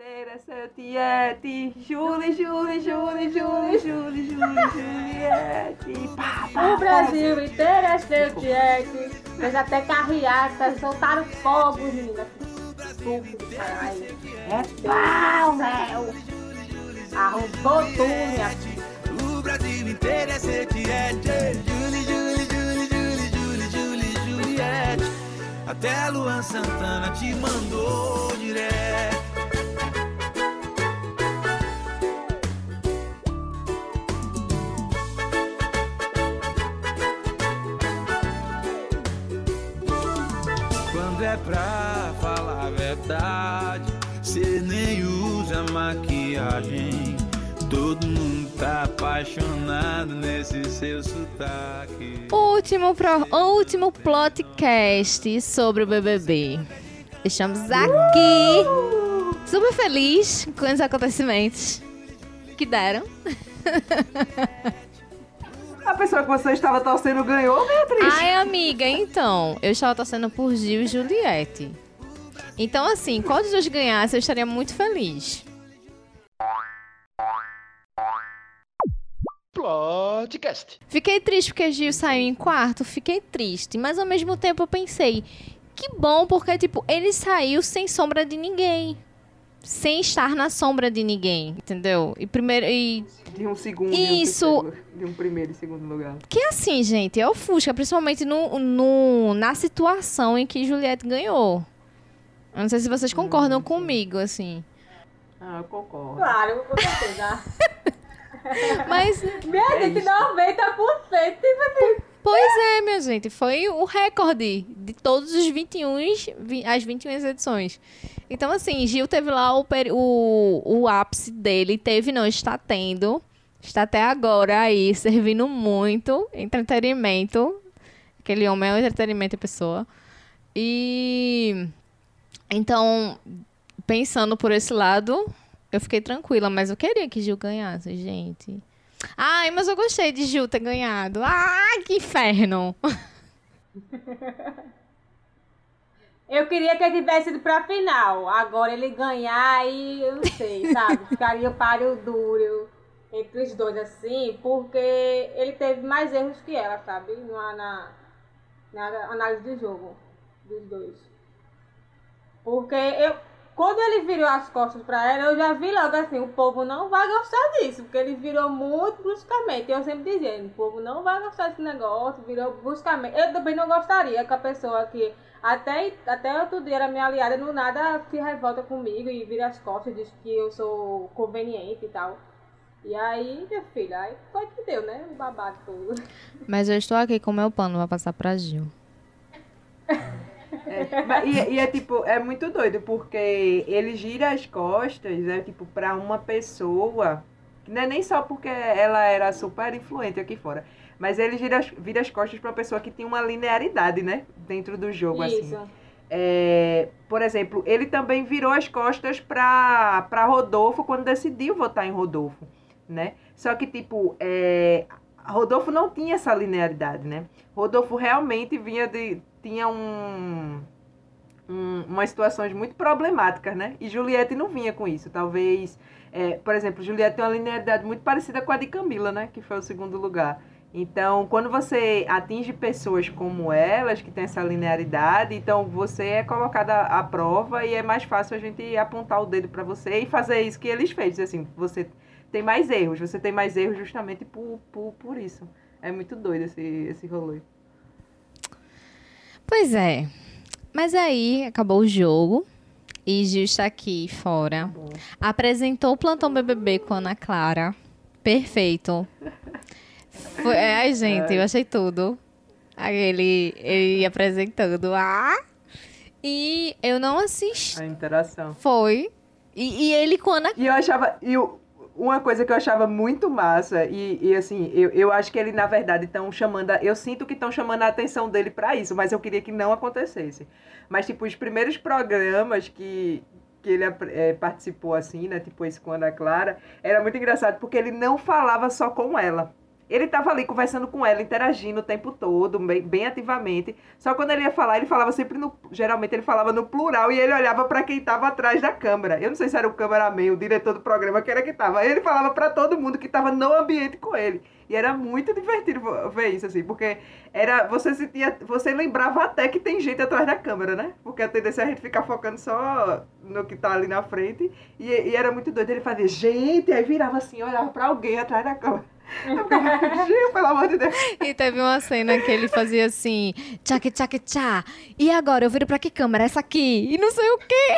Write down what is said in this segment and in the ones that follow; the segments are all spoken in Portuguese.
inteira, seu Tiete. Julie, Julie, Julie, Julie, Julie, Julie, Juliette. Pá, pá, O Brasil inteiro é seu Tiete. Fez até carreata, soltaram fogo, menina. É pau, Léo. Arrombou tudo, minha filha. O Brasil inteiro é seu Tiete. Julie, Julie, Julie, Julie, Julie, Julie, Juliette. Até a Luan Santana te mandou direto. É pra falar a verdade, cê nem usa maquiagem. Todo mundo tá apaixonado nesse seu sotaque. Último, pro, último plotcast sobre o BBB. Estamos aqui, super feliz com os acontecimentos que deram. A pessoa que você estava torcendo ganhou, Beatriz. Ai, amiga, então, eu estava torcendo por Gil e Juliette. Então, assim, qual dos dois ganhasse, eu estaria muito feliz. Podcast. Fiquei triste porque Gil saiu em quarto, fiquei triste. Mas ao mesmo tempo eu pensei, que bom, porque, tipo, ele saiu sem sombra de ninguém. Sem estar na sombra de ninguém, entendeu? E primeiro. E De um segundo e Isso. um terceiro, de um primeiro e segundo lugar. Que assim, gente, é o Fusca, principalmente no, no, na situação em que Juliette ganhou. Eu não sei se vocês concordam comigo, assim. Ah, eu concordo. Claro, com certeza. Mas, Minha É gente, isso. 90%. Tipo assim, pois é, minha gente, foi o recorde de todos os 21, vi- as 21 edições. Então, assim, Gil teve lá o, o, o ápice dele, teve, não, está tendo. Está até agora aí, servindo muito entretenimento. Aquele homem é um entretenimento em pessoa. E. Então, pensando por esse lado, eu fiquei tranquila, mas eu queria que Gil ganhasse, gente. Ai, mas eu gostei de Gil ter ganhado. Ah, que inferno! Eu queria que ele tivesse ido pra final. Agora ele ganhar e eu não sei, sabe? Ficaria o páreo duro entre os dois, assim, porque ele teve mais erros que ela, sabe? Na, na, na análise do jogo dos dois. Porque eu, quando ele virou as costas pra ela, eu já vi logo assim, o povo não vai gostar disso, porque ele virou muito bruscamente. Eu sempre dizendo, o povo não vai gostar desse negócio, virou bruscamente. Eu também não gostaria que a pessoa que até, até outro dia era minha aliada, no nada se revolta comigo e vira as costas, diz que eu sou conveniente e tal. E aí, minha filha, aí foi que deu, né? O babado todo. Mas eu estou aqui com meu pano pra passar pra Gil. É, mas- e, e é tipo, é muito doido, porque ele gira as costas, né, tipo, pra uma pessoa, que não é nem só porque ela era super influente aqui fora, mas ele gira, as- vira as costas pra uma pessoa que tem uma linearidade, né, dentro do jogo, assim. Isso. É, por exemplo, ele também virou as costas pra Rodolfo quando decidiu votar em Rodolfo, né? Só que, tipo, é, Rodolfo não tinha essa linearidade, né? Rodolfo realmente vinha de... tinha um, um, umas situações muito problemáticas, né? E Juliette não vinha com isso. Talvez, é, por exemplo, Juliette tem uma linearidade muito parecida com a de Camila, né? Que foi o segundo lugar. Então, quando você atinge pessoas como elas, que têm essa linearidade, então você é colocada à prova e é mais fácil a gente apontar o dedo para você e fazer isso que eles fez. Assim, você tem mais erros, você tem mais erros justamente por, por, por isso. É muito doido esse, esse rolê. Pois é. Mas aí acabou o jogo. E Gil está aqui fora. Bom. Apresentou o plantão BBB com a Ana Clara. Perfeito. Foi, é, ai, gente, eu achei tudo. Aí ele, ele apresentando. Ah! E eu não assisti. A interação. Foi. E, e ele com a Ana E eu achava. E uma coisa que eu achava muito massa, e, e assim, eu, eu acho que ele, na verdade, estão chamando. a- eu sinto que estão chamando a atenção dele pra isso, mas eu queria que não acontecesse. Mas, tipo, os primeiros programas que, que ele eh, participou, assim, né? Tipo esse com a Ana Clara, era muito engraçado, porque ele não falava só com ela. Ele tava ali conversando com ela, interagindo o tempo todo, bem, bem ativamente. Só quando ele ia falar, ele falava sempre no. Geralmente ele falava no plural e ele olhava para quem tava atrás da câmera. Eu não sei se era o cameraman, o diretor do programa, que era que tava. Ele falava para todo mundo que tava no ambiente com ele. E era muito divertido ver isso, assim, porque era. Você sentia. Você lembrava até que tem gente atrás da câmera, né? Porque a tendência é a gente ficar focando só no que tá ali na frente. E, e era muito doido. Ele fazia, gente, aí virava assim, olhava para alguém atrás da câmera. Gil, pelo amor de Deus. E teve uma cena que ele fazia assim, tchac, tchac, tchá. E agora eu viro pra que câmera? Essa aqui. E não sei o quê.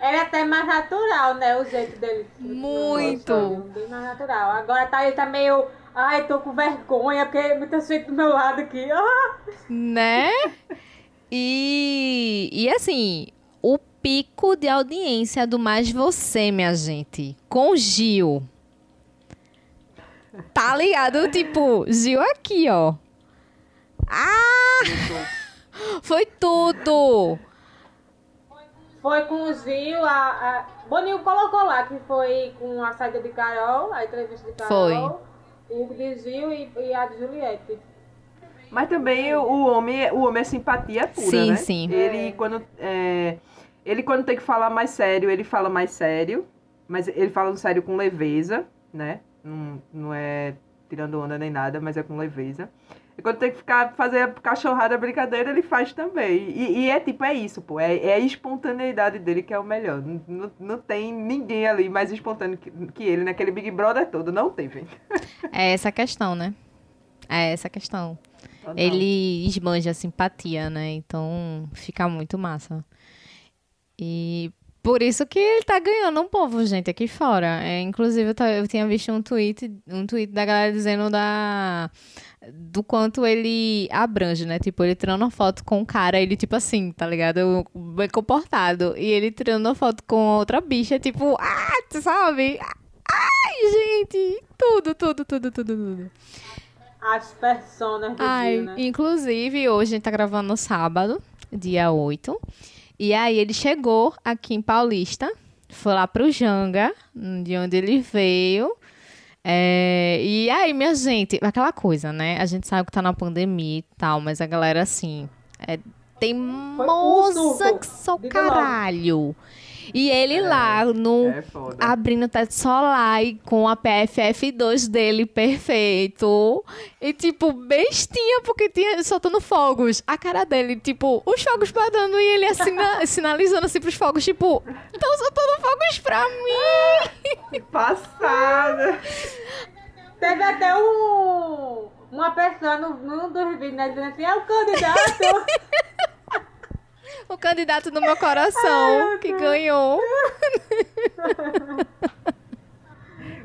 Era até mais natural, né? O jeito dele. Muito. Nossa, Bem mais natural. Agora tá, ele tá meio. Ai, tô com vergonha, porque muita gente do meu lado aqui. Ah! Né? E, e assim, o pico de audiência do Mais Você, minha gente, com Gil. Tá ligado? Tipo, Gil aqui, ó. Ah! Foi tudo! Foi com o Gil, a, a... Boninho colocou lá que foi com a saída de Carol, a entrevista de Carol. E o de Gil e, e a de Juliette. Mas também o homem, o homem é simpatia pura, Sim, né? sim. Ele quando, é, ele quando tem que falar mais sério, ele fala mais sério. Mas ele fala um sério com leveza, né? Não, não é tirando onda nem nada, mas é com leveza. E quando tem que ficar, fazer a cachorrada, brincadeira, ele faz também. E, e é tipo, é isso, pô. É, é a espontaneidade dele que é o melhor. Não, não, tem ninguém ali mais espontâneo que, que ele, naquele Big Brother todo. Não teve. É essa a questão, né? É essa a questão. Ele esbanja a simpatia, né? Então fica muito massa. E por isso que ele tá ganhando um povo, gente, aqui fora. É, inclusive, eu, eu tinha visto um tweet, um tweet da galera dizendo da do quanto ele abrange, né? Tipo, ele tirando uma foto com um cara, ele tipo assim, tá ligado? Bem comportado. E ele tirando uma foto com outra bicha, tipo, ah, tu sabe? Ai, gente! Tudo, tudo, tudo, tudo, tudo. As personas do Ai, Gil, né? inclusive, hoje a gente tá gravando no sábado, dia 8. E aí ele chegou aqui em Paulista, foi lá pro Janga, de onde ele veio. É, e aí, minha gente, aquela coisa, né? A gente sabe que tá na pandemia e tal, mas a galera, assim, é teimosa que só Diga logo. E ele lá, no É foda. abrindo o teto solar e com a PFF2 dele perfeito. E, tipo, bestinha, porque tinha soltando fogos. A cara dele, tipo, os fogos parando e ele assina- sinalizando assim pros fogos, tipo, estão soltando fogos pra mim. Passada. Teve até um, uma pessoa no, num dos vídeos, né? Dizendo assim, é o candidato. O candidato do meu coração que ganhou.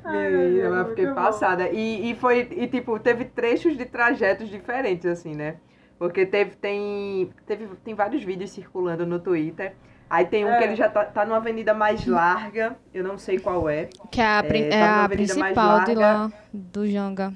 Menina, Deus, eu fiquei passada. E, e foi, e tipo, teve trechos de trajetos diferentes, assim, né? Porque teve, tem, teve, tem vários vídeos circulando no Twitter. Aí tem um É. que ele já tá, tá numa avenida mais larga, eu não sei qual é. Que é a, É, é tá a avenida mais principal de larga. lá, do Janga.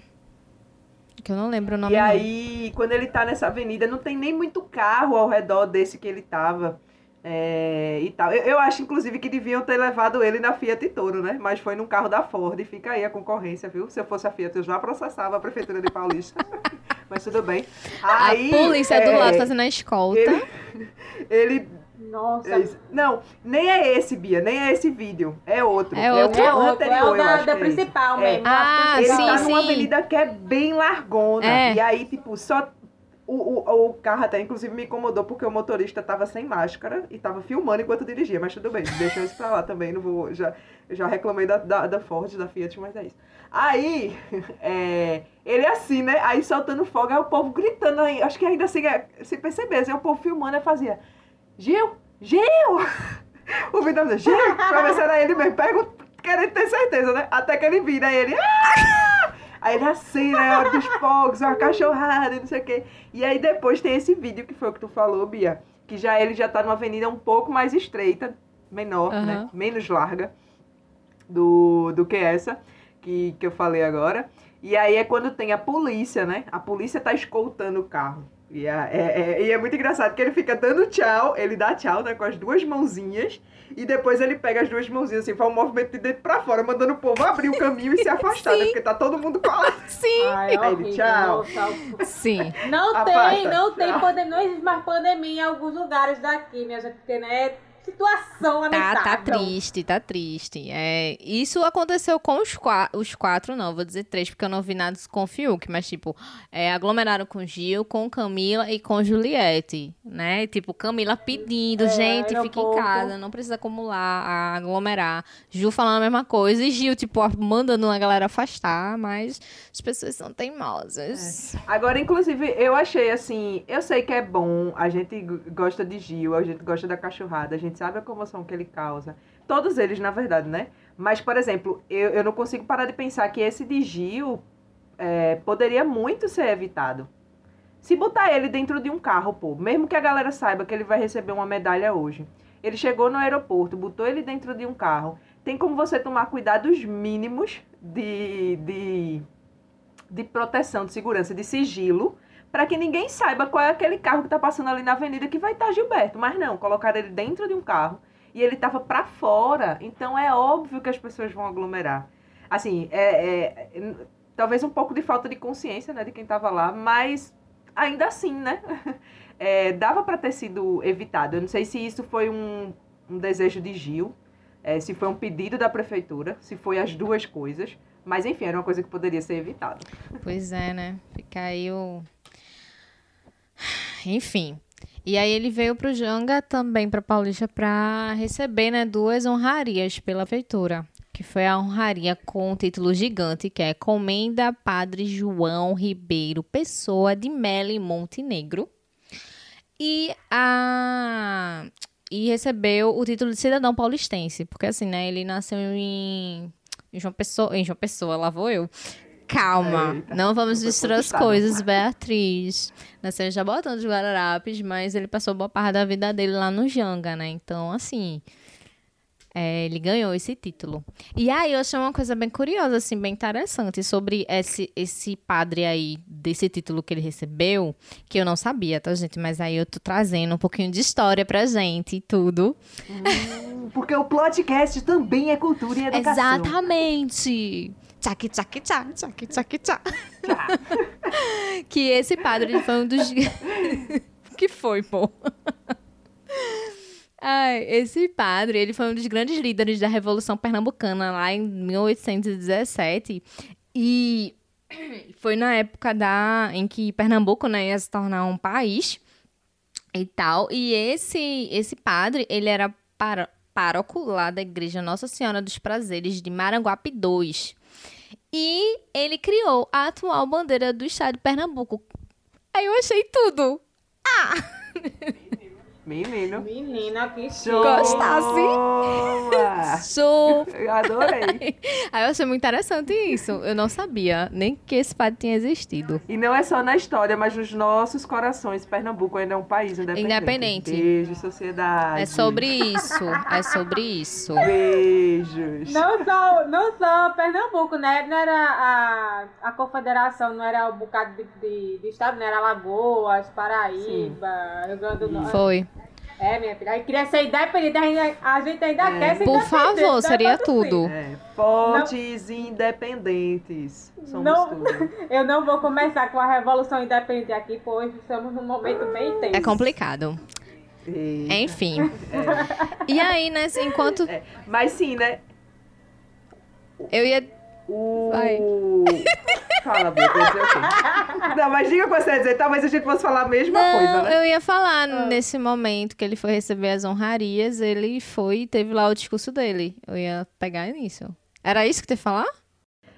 Que eu não lembro o nome. E não. aí, quando ele tá nessa avenida, não tem nem muito carro ao redor desse que ele tava. é, e tal. Eu, eu acho, inclusive, que deviam ter levado ele na Fiat Toro, né? Mas foi num carro da Ford. Fica aí a concorrência, viu? Se eu fosse a Fiat, eu já processava a Prefeitura de Paulista. Mas tudo bem. Aí, a polícia do é, lado fazendo a escolta. Ele, ele Nossa. é isso. Não, nem é esse, Bia, nem é esse vídeo. É outro. É outro. um É outro, anterior, é o da, da é esse. principal É. mesmo. Ah, Ele sim, tá numa sim. avenida que é bem largona. É. E aí, tipo, só. O, o, o carro até, inclusive, me incomodou porque o motorista tava sem máscara e tava filmando enquanto dirigia. Mas tudo bem, deixa isso pra lá também. Não vou. Já, eu já reclamei da, da, da Ford, da Fiat, mas é isso. Aí, é, ele assim, né? Aí soltando fogo, aí o povo gritando aí. Acho que ainda assim, é, se percebesse, aí o povo filmando e fazia: Gil! Gil! O Vitor dizia, Gil! Se era ele mesmo. Pergunta, querendo ter certeza, né? Até que ele vira, aí ele. "Ah!" Aí ele assim, né? Hora dos fogos, uma cachorrada, não sei o quê. E aí depois tem esse vídeo que foi o que tu falou, Bia. Que já ele já tá numa avenida um pouco mais estreita, menor, Aham. né? Menos larga do, do que essa que, que eu falei agora. E aí é quando tem a polícia, né? A polícia tá escoltando o carro. E é, é- é- e é muito engraçado que ele fica dando tchau, ele dá tchau, né, com as duas mãozinhas, e depois ele pega as duas mãozinhas assim, faz um movimento de dentro pra fora, mandando o povo abrir o caminho e se afastar, né, porque tá todo mundo colado. Sim. Ai, Aí ele, tchau. tchau. Sim. Não Afasta, tem, não tem pandemia, não existe mais pandemia em alguns lugares daqui, minha gente, porque, né, situação Tá, lamentável. tá triste, tá triste. É, isso aconteceu com os, qua- os quatro, não, vou dizer três, porque eu não vi nada com o Fiuk, mas, tipo, é, aglomeraram com Gil, com Camila e com Juliette, né? Tipo, Camila pedindo, É, gente, fique em casa, não precisa acumular, aglomerar. Gil falando a mesma coisa e Gil, tipo, mandando a galera afastar, mas as pessoas são teimosas. Agora, inclusive, eu achei assim, eu sei que é bom, a gente gosta de Gil, a gente gosta da cachorrada, a gente sabe a comoção que ele causa. Todos eles, na verdade, né? Mas, por exemplo, eu, eu não consigo parar de pensar que esse de Gil é, poderia muito ser evitado. Se botar ele dentro de um carro, pô, mesmo que a galera saiba que ele vai receber uma medalha hoje. Ele chegou no aeroporto, botou ele dentro de um carro. Tem como você tomar cuidados mínimos de, de, de proteção, de segurança, de sigilo, para que ninguém saiba qual é aquele carro que tá passando ali na avenida que vai estar Gilberto. Mas não, colocaram ele dentro de um carro e ele tava para fora. Então é óbvio que as pessoas vão aglomerar. Assim, é, é- talvez um pouco de falta de consciência, né, de quem tava lá, mas ainda assim, né, é, dava para ter sido evitado. Eu não sei se isso foi um, um desejo de Gil, é, se foi um pedido da prefeitura, se foi as duas coisas. Mas enfim, era uma coisa que poderia ser evitada. Pois é, né? Fica aí o. Enfim. E aí ele veio pro Janga também pra Paulista pra receber, né, duas honrarias pela prefeitura. Que foi a honraria com o título gigante, que é Comenda Padre João Ribeiro Pessoa de Melo Montenegro. E a e recebeu o título de cidadão paulistense, porque assim, né, ele nasceu em João Pessoa, em João Pessoa, lá vou eu. Calma, Eita, não vamos misturar as coisas, Beatriz. Nasceu em Jabotão dos Guararapes, mas ele passou boa parte da vida dele lá no Janga, né? Então, assim, é, ele ganhou esse título. E aí eu achei uma coisa bem curiosa, assim, bem interessante sobre esse, esse padre aí, desse título que ele recebeu, que eu não sabia, tá, gente? Mas aí eu tô trazendo um pouquinho de história pra gente e tudo. Porque o podcast também é cultura e educação. Exatamente! Tchac, tchac, tchac, tchac, tchac, tchac. que esse padre foi um dos. que foi, pô? Ai, esse padre, ele foi um dos grandes líderes da Revolução Pernambucana lá em 1817 e foi na época da em que Pernambuco, né, ia se tornar um país e tal. E esse esse padre, ele era paro- pároco lá da igreja Nossa Senhora dos Prazeres de Maranguape II. E ele criou a atual bandeira do estado de Pernambuco. Aí eu achei tudo. Menino. Menina, que Show! Gostasse? Sou. Eu adorei. Aí eu achei muito interessante isso. Eu não sabia nem que esse padre tinha existido. E não é só na história, mas nos nossos corações. Pernambuco ainda é um país independente. Independente. Beijo, sociedade. É sobre isso. É sobre isso. Beijos. Não só, não só Pernambuco, né? Não era a, a confederação, não era um bocado de, de, de estado, não era Alagoas, Paraíba, Rio Grande do Norte. Foi. É, minha filha. Aí queria ser independente, a gente, a gente ainda É. quer ser Por favor, né, seria mas assim, tudo. É, fortes e independentes. Somos Não. tudo. Eu não vou começar com a Revolução Independente aqui, pois estamos num momento bem tenso. É complicado. Eita. Enfim. E aí, né, enquanto É, Mas sim, né? eu ia. O. Vai. Fala, Bia, o quê? Não, mas diga o que você ia dizer, talvez a gente fosse falar a mesma coisa, Não, né? eu ia falar nesse momento que ele foi receber as honrarias, ele foi e teve lá o discurso dele. Eu ia pegar nisso. Era isso que tu ia falar?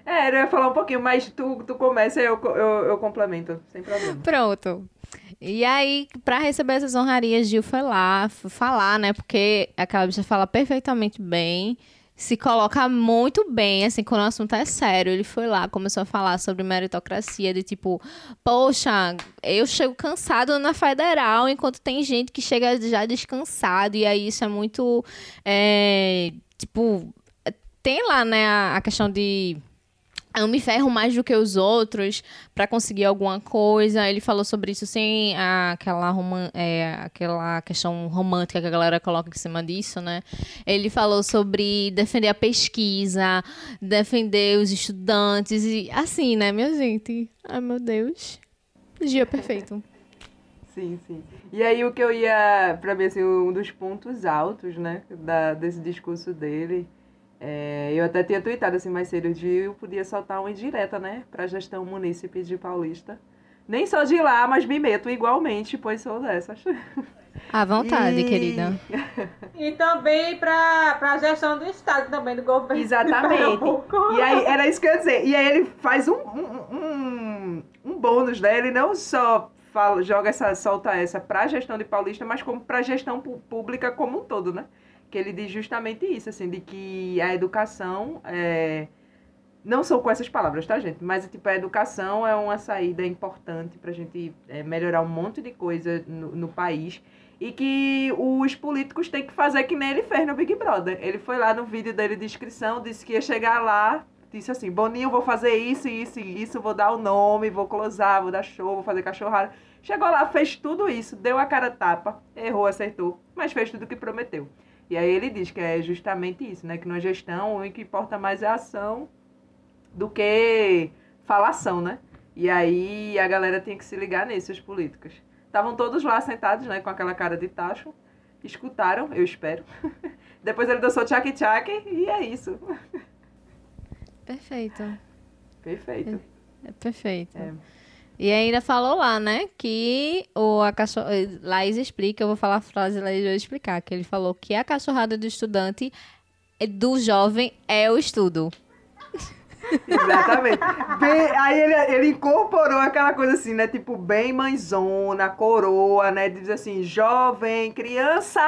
É, eu ia falar um pouquinho, mas tu, tu começa e eu, eu, eu complemento, sem problema. Pronto. E aí, pra receber essas honrarias, Gil foi lá falar, né? Porque aquela bicha fala perfeitamente bem, se coloca muito bem, assim, quando o assunto é sério. Ele foi lá, começou a falar sobre meritocracia, de tipo, poxa, eu chego cansado na federal, enquanto tem gente que chega já descansado, e aí isso é muito, é, tipo, tem lá, né, a, a questão de eu me ferro mais do que os outros pra conseguir alguma coisa. Ele falou sobre isso sem aquela, é, aquela questão romântica que a galera coloca em cima disso, né? Ele falou sobre defender a pesquisa, defender os estudantes e assim, né, minha gente? Ai, meu Deus. Dia perfeito. Sim, sim. E aí o que eu ia, pra mim, assim, um dos pontos altos, né, da, desse discurso dele, é, eu até tinha tweetado assim mais cedo, de eu podia soltar uma indireta, né, pra gestão munícipe de Paulista. Nem só de lá, mas me meto igualmente, pois sou dessas. À vontade, E- querida. E também para a gestão do Estado, também do governo. Exatamente. E aí, era isso que eu ia dizer. E aí ele faz um, um, um, um bônus, né? Ele não só fala, joga essa, solta essa pra gestão de Paulista, mas como pra gestão pu- pública como um todo, né? Que ele diz justamente isso, assim, de que a educação é... Não são com essas palavras, tá, gente? Mas, tipo, a educação é uma saída importante pra gente é, melhorar um monte de coisa no, no país. E que os políticos têm que fazer que nem ele fez no Big Brother. Ele foi lá no vídeo dele de inscrição, disse que ia chegar lá, disse assim, Boninho, vou fazer isso, isso e isso, vou dar o nome, vou closar, vou dar show, vou fazer cachorrada. Chegou lá, fez tudo isso, deu a cara tapa, errou, acertou, mas fez tudo o que prometeu. E aí ele diz que é justamente isso, né? Que na gestão o que importa mais é a ação do que falação, né? E aí a galera tinha que se ligar nisso, os políticos. Estavam todos lá sentados, né, com aquela cara de tacho. Escutaram, eu espero. Depois ele dançou tchac tchac e é isso. Perfeito. Perfeito. É perfeito. É. E ainda falou lá, né, que o, a cachor... Laís explica, eu vou falar a frase, Laís vai explicar, que ele falou que a cachorrada do estudante, é- do jovem, é o estudo. Exatamente. Bem- aí ele, ele incorporou aquela coisa assim, né? Tipo, bem mãezona, coroa, né? Diz assim, jovem, criança,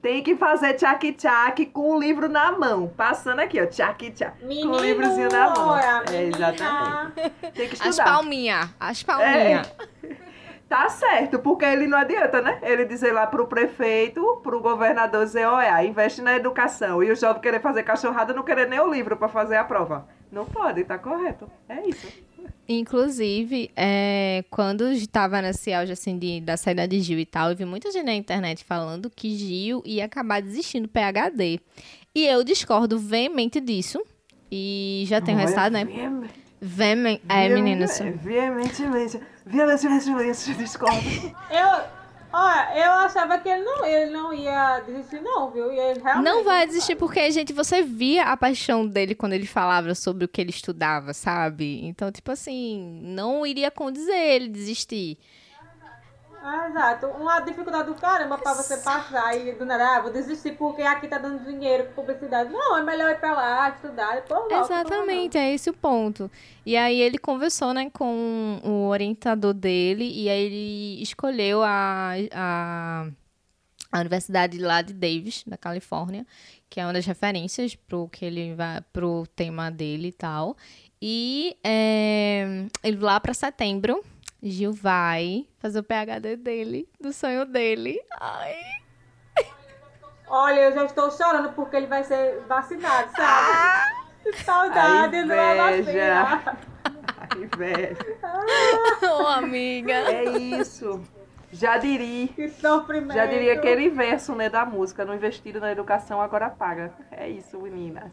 tem que fazer tchac-tchac com o livro na mão. Passando aqui, ó, tchac-tchac. Com o livrozinho na mão. É, menina. exatamente. Tem que As estudar. palminhas, as palminhas. Tá certo, porque ele não adianta, né? Ele dizer lá pro prefeito, pro governador dizer, olha, investe na educação. E o jovem querer fazer cachorrada não querer nem o livro pra fazer a prova. Não pode, tá correto. É isso. Inclusive, é, quando estava nesse auge assim, de, da saída de Gil e tal, eu vi muita gente na internet falando que Gil ia acabar desistindo do PHD. E eu discordo veemente disso. E já tem o resultado, né? veemente, Veemente. É, meninas. Veementemente. Veementemente, discordo. Eu, olha, eu achava que ele não, ele não ia desistir, não, viu? E ele realmente Não vai desistir porque, gente, você via a paixão dele quando ele falava sobre o que ele estudava, sabe? Então, tipo assim, não iria condizer ele desistir. Ah, exato. Uma dificuldade do caramba pra você passar e do nada, ah, vou desistir porque aqui tá dando dinheiro pra publicidade. Não, é melhor ir pra lá, estudar, depois volta. Exatamente, é esse o ponto. E aí ele conversou, né, com o orientador dele e aí ele escolheu a, a, a universidade lá de Davis, da Califórnia, que é uma das referências pro que ele vai pro tema dele e tal. E é, ele lá para setembro, Gil vai fazer o PhD dele, do sonho dele. Ai, Olha, eu já estou chorando porque ele vai ser vacinado, sabe? Que Saudade do vacina. inveja. Ai, velho. ô amiga. É isso. Já diria. Que sofrimento. Já diria aquele verso, né, da música, no investido na educação agora paga. É isso, meninas.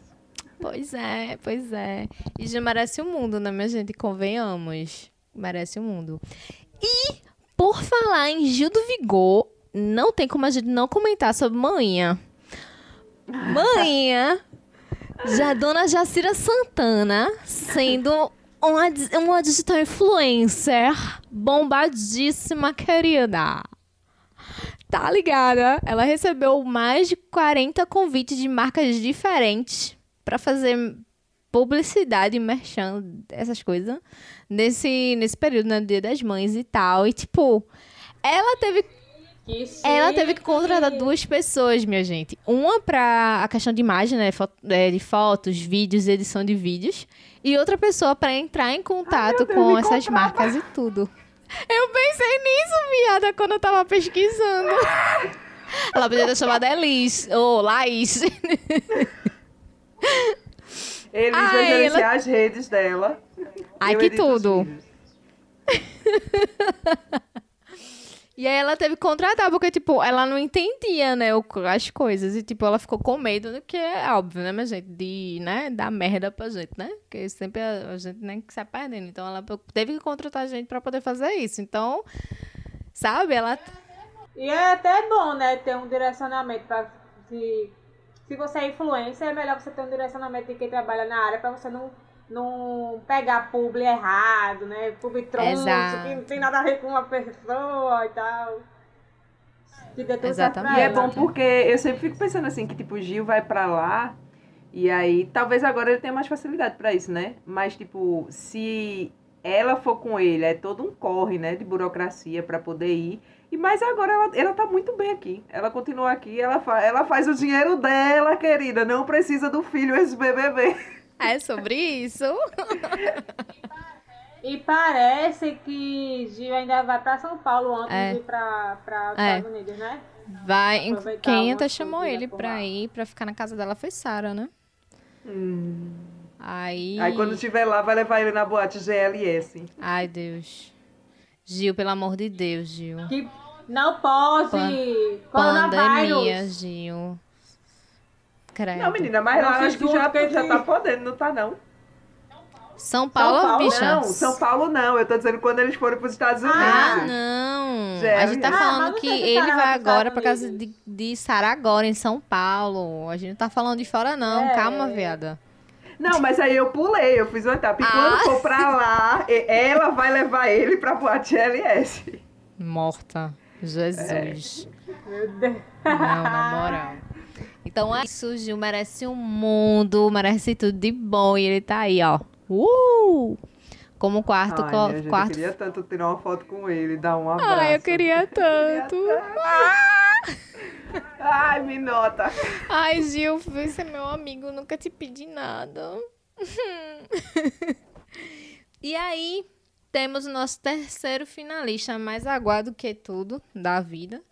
Pois é, pois é. E já merece o mundo, né, minha gente? Convenhamos. Merece o mundo. E, por falar em Gil do Vigor, não tem como a gente não comentar sobre Manhã. Manhã, já Dona Jacira Santana, sendo uma, uma digital influencer bombadíssima, querida. Tá ligada? Ela recebeu mais de 40 convites de marcas diferentes pra fazer publicidade, merchan, essas coisas, nesse, nesse período, né, Dia das Mães e tal. E, tipo, ela teve Que ela teve que contratar duas pessoas, minha gente. Uma pra a questão de imagem, né? fo- é, De fotos, vídeos, edição de vídeos. E outra pessoa pra entrar em contato Deus, com essas contrata. marcas e tudo. Eu pensei nisso, viada, quando eu tava pesquisando. Ela podia ter chamado Elis ou Laís. Eles Ai, vão gerenciar ela- as redes dela. Ai, que tudo. E aí ela teve que contratar, porque, tipo, ela não entendia, né, as coisas. E, tipo, ela ficou com medo, do que é óbvio, né, minha gente? De, né, dar merda pra gente, né? Porque sempre a, a gente nem que sai perdendo. Então, ela teve que contratar gente pra poder fazer isso. Então, sabe, ela... E é até bom, né, ter um direcionamento para se, se você é influencer, é melhor você ter um direcionamento de quem trabalha na área para você não, não pegar publi errado, né? Publi tronco, Exato. que não tem nada a ver com uma pessoa e tal. Que dê tudo certo Exatamente. E é bom porque eu sempre fico pensando assim, que tipo, o Gil vai pra lá e aí talvez agora ele tenha mais facilidade pra isso, né? Mas tipo, se ela for com ele, é todo um corre, né, de burocracia pra poder ir. E mas agora ela, ela tá muito bem aqui. Ela continua aqui, ela, fa ela faz o dinheiro dela, querida, não precisa do filho ex-BBB. É sobre isso. E parece que Gil ainda vai pra São Paulo antes É. de ir pra, pra os É. Estados Unidos, né? Vai... Aproveitar Quem até chamou ele lá. ir, pra ficar na casa dela, foi Sara, né? Aí... Aí quando estiver lá, vai levar ele na boate GLS. Ai, Deus. Gil, pelo amor de Deus, Gil. Que não pode! Pandemia! Gil. Credo. Não, menina, mas Não lá se acho que já, já tá podendo, não tá não. São Paulo, Paulo, bicha. Não, São Paulo não. Eu tô dizendo quando eles forem pros Estados Unidos. Ah, não. A gente tá. Ah, falando que ele Sara vai agora pra casa de, de agora, em São Paulo. A gente não tá falando de fora, não. É. Calma, viada. Não, mas aí eu pulei, eu fiz uma etapa. E Ah. quando for pra lá, ela vai levar ele pra boate LS. Morta. Jesus. Meu Deus. Não, na moral. Então é isso, Gil merece um mundo, merece tudo de bom. E ele tá aí, ó. Uh! Como quarto, Ai, co- gente, quarto eu queria tanto tirar uma foto com ele, dar um abraço. Ai, eu queria tanto. Ai, me nota. Ai, Gil, você é meu amigo, nunca te pedi nada. e aí, temos o nosso terceiro finalista, mais aguado que tudo da vida.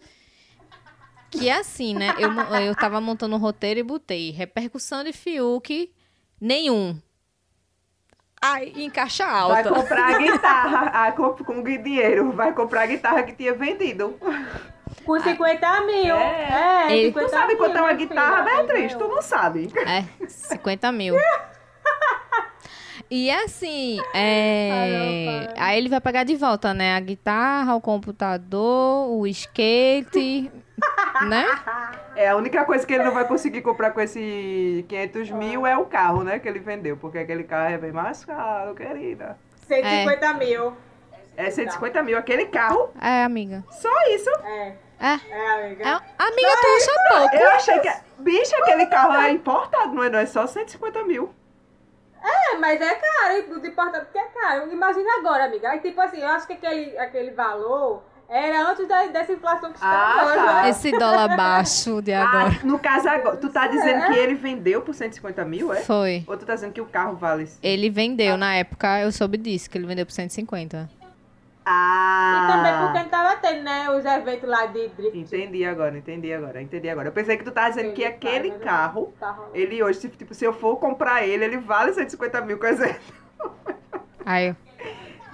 Que é assim, né? Eu, eu tava montando um roteiro e botei repercussão de Fiuk, nenhum. Ai, em caixa Vai alta. comprar a guitarra a, com, com dinheiro. Vai comprar a guitarra que tinha vendido. Por 50 mil. É. É, Ele- 50 Tu sabe mil, quanto é uma guitarra, Beatriz? Tu não sabe. É, 50 mil. E assim, é... Caramba. aí ele vai pegar de volta, né? A guitarra, o computador, o skate, né? É, a única coisa que ele não vai conseguir comprar com esse 500 mil é o carro, né? Que ele vendeu. Porque aquele carro é bem mais caro, querida. 150 mil. É 150 mil aquele carro. É, amiga. Só isso. É, É. é, amiga. é amiga, tu acha pouco? Eu achei que. Bicho, aquele carro é importado, não é? Não é só 150 mil. É, mas é caro, o importante é que é caro. Imagina agora, amiga. Aí, tipo assim, eu acho que aquele, aquele valor era antes da, dessa inflação que está Ah, hoje, tá. né? Esse dólar baixo de agora. Ah, no caso agora, tu tá dizendo que ele vendeu por 150 mil, é? Foi. Ou tu tá dizendo que o carro vale? Ele vendeu, na época, eu soube disso, que ele vendeu por 150. Ah! E também porque não tava tendo, né, os eventos lá de drift. Entendi agora, entendi agora, entendi agora. Eu pensei que tu tá dizendo que Entendi, aquele tá, mas carro, tá rolando. ele hoje, se, tipo, se eu for comprar ele, ele vale 150 mil, quer dizer. Aí, eu-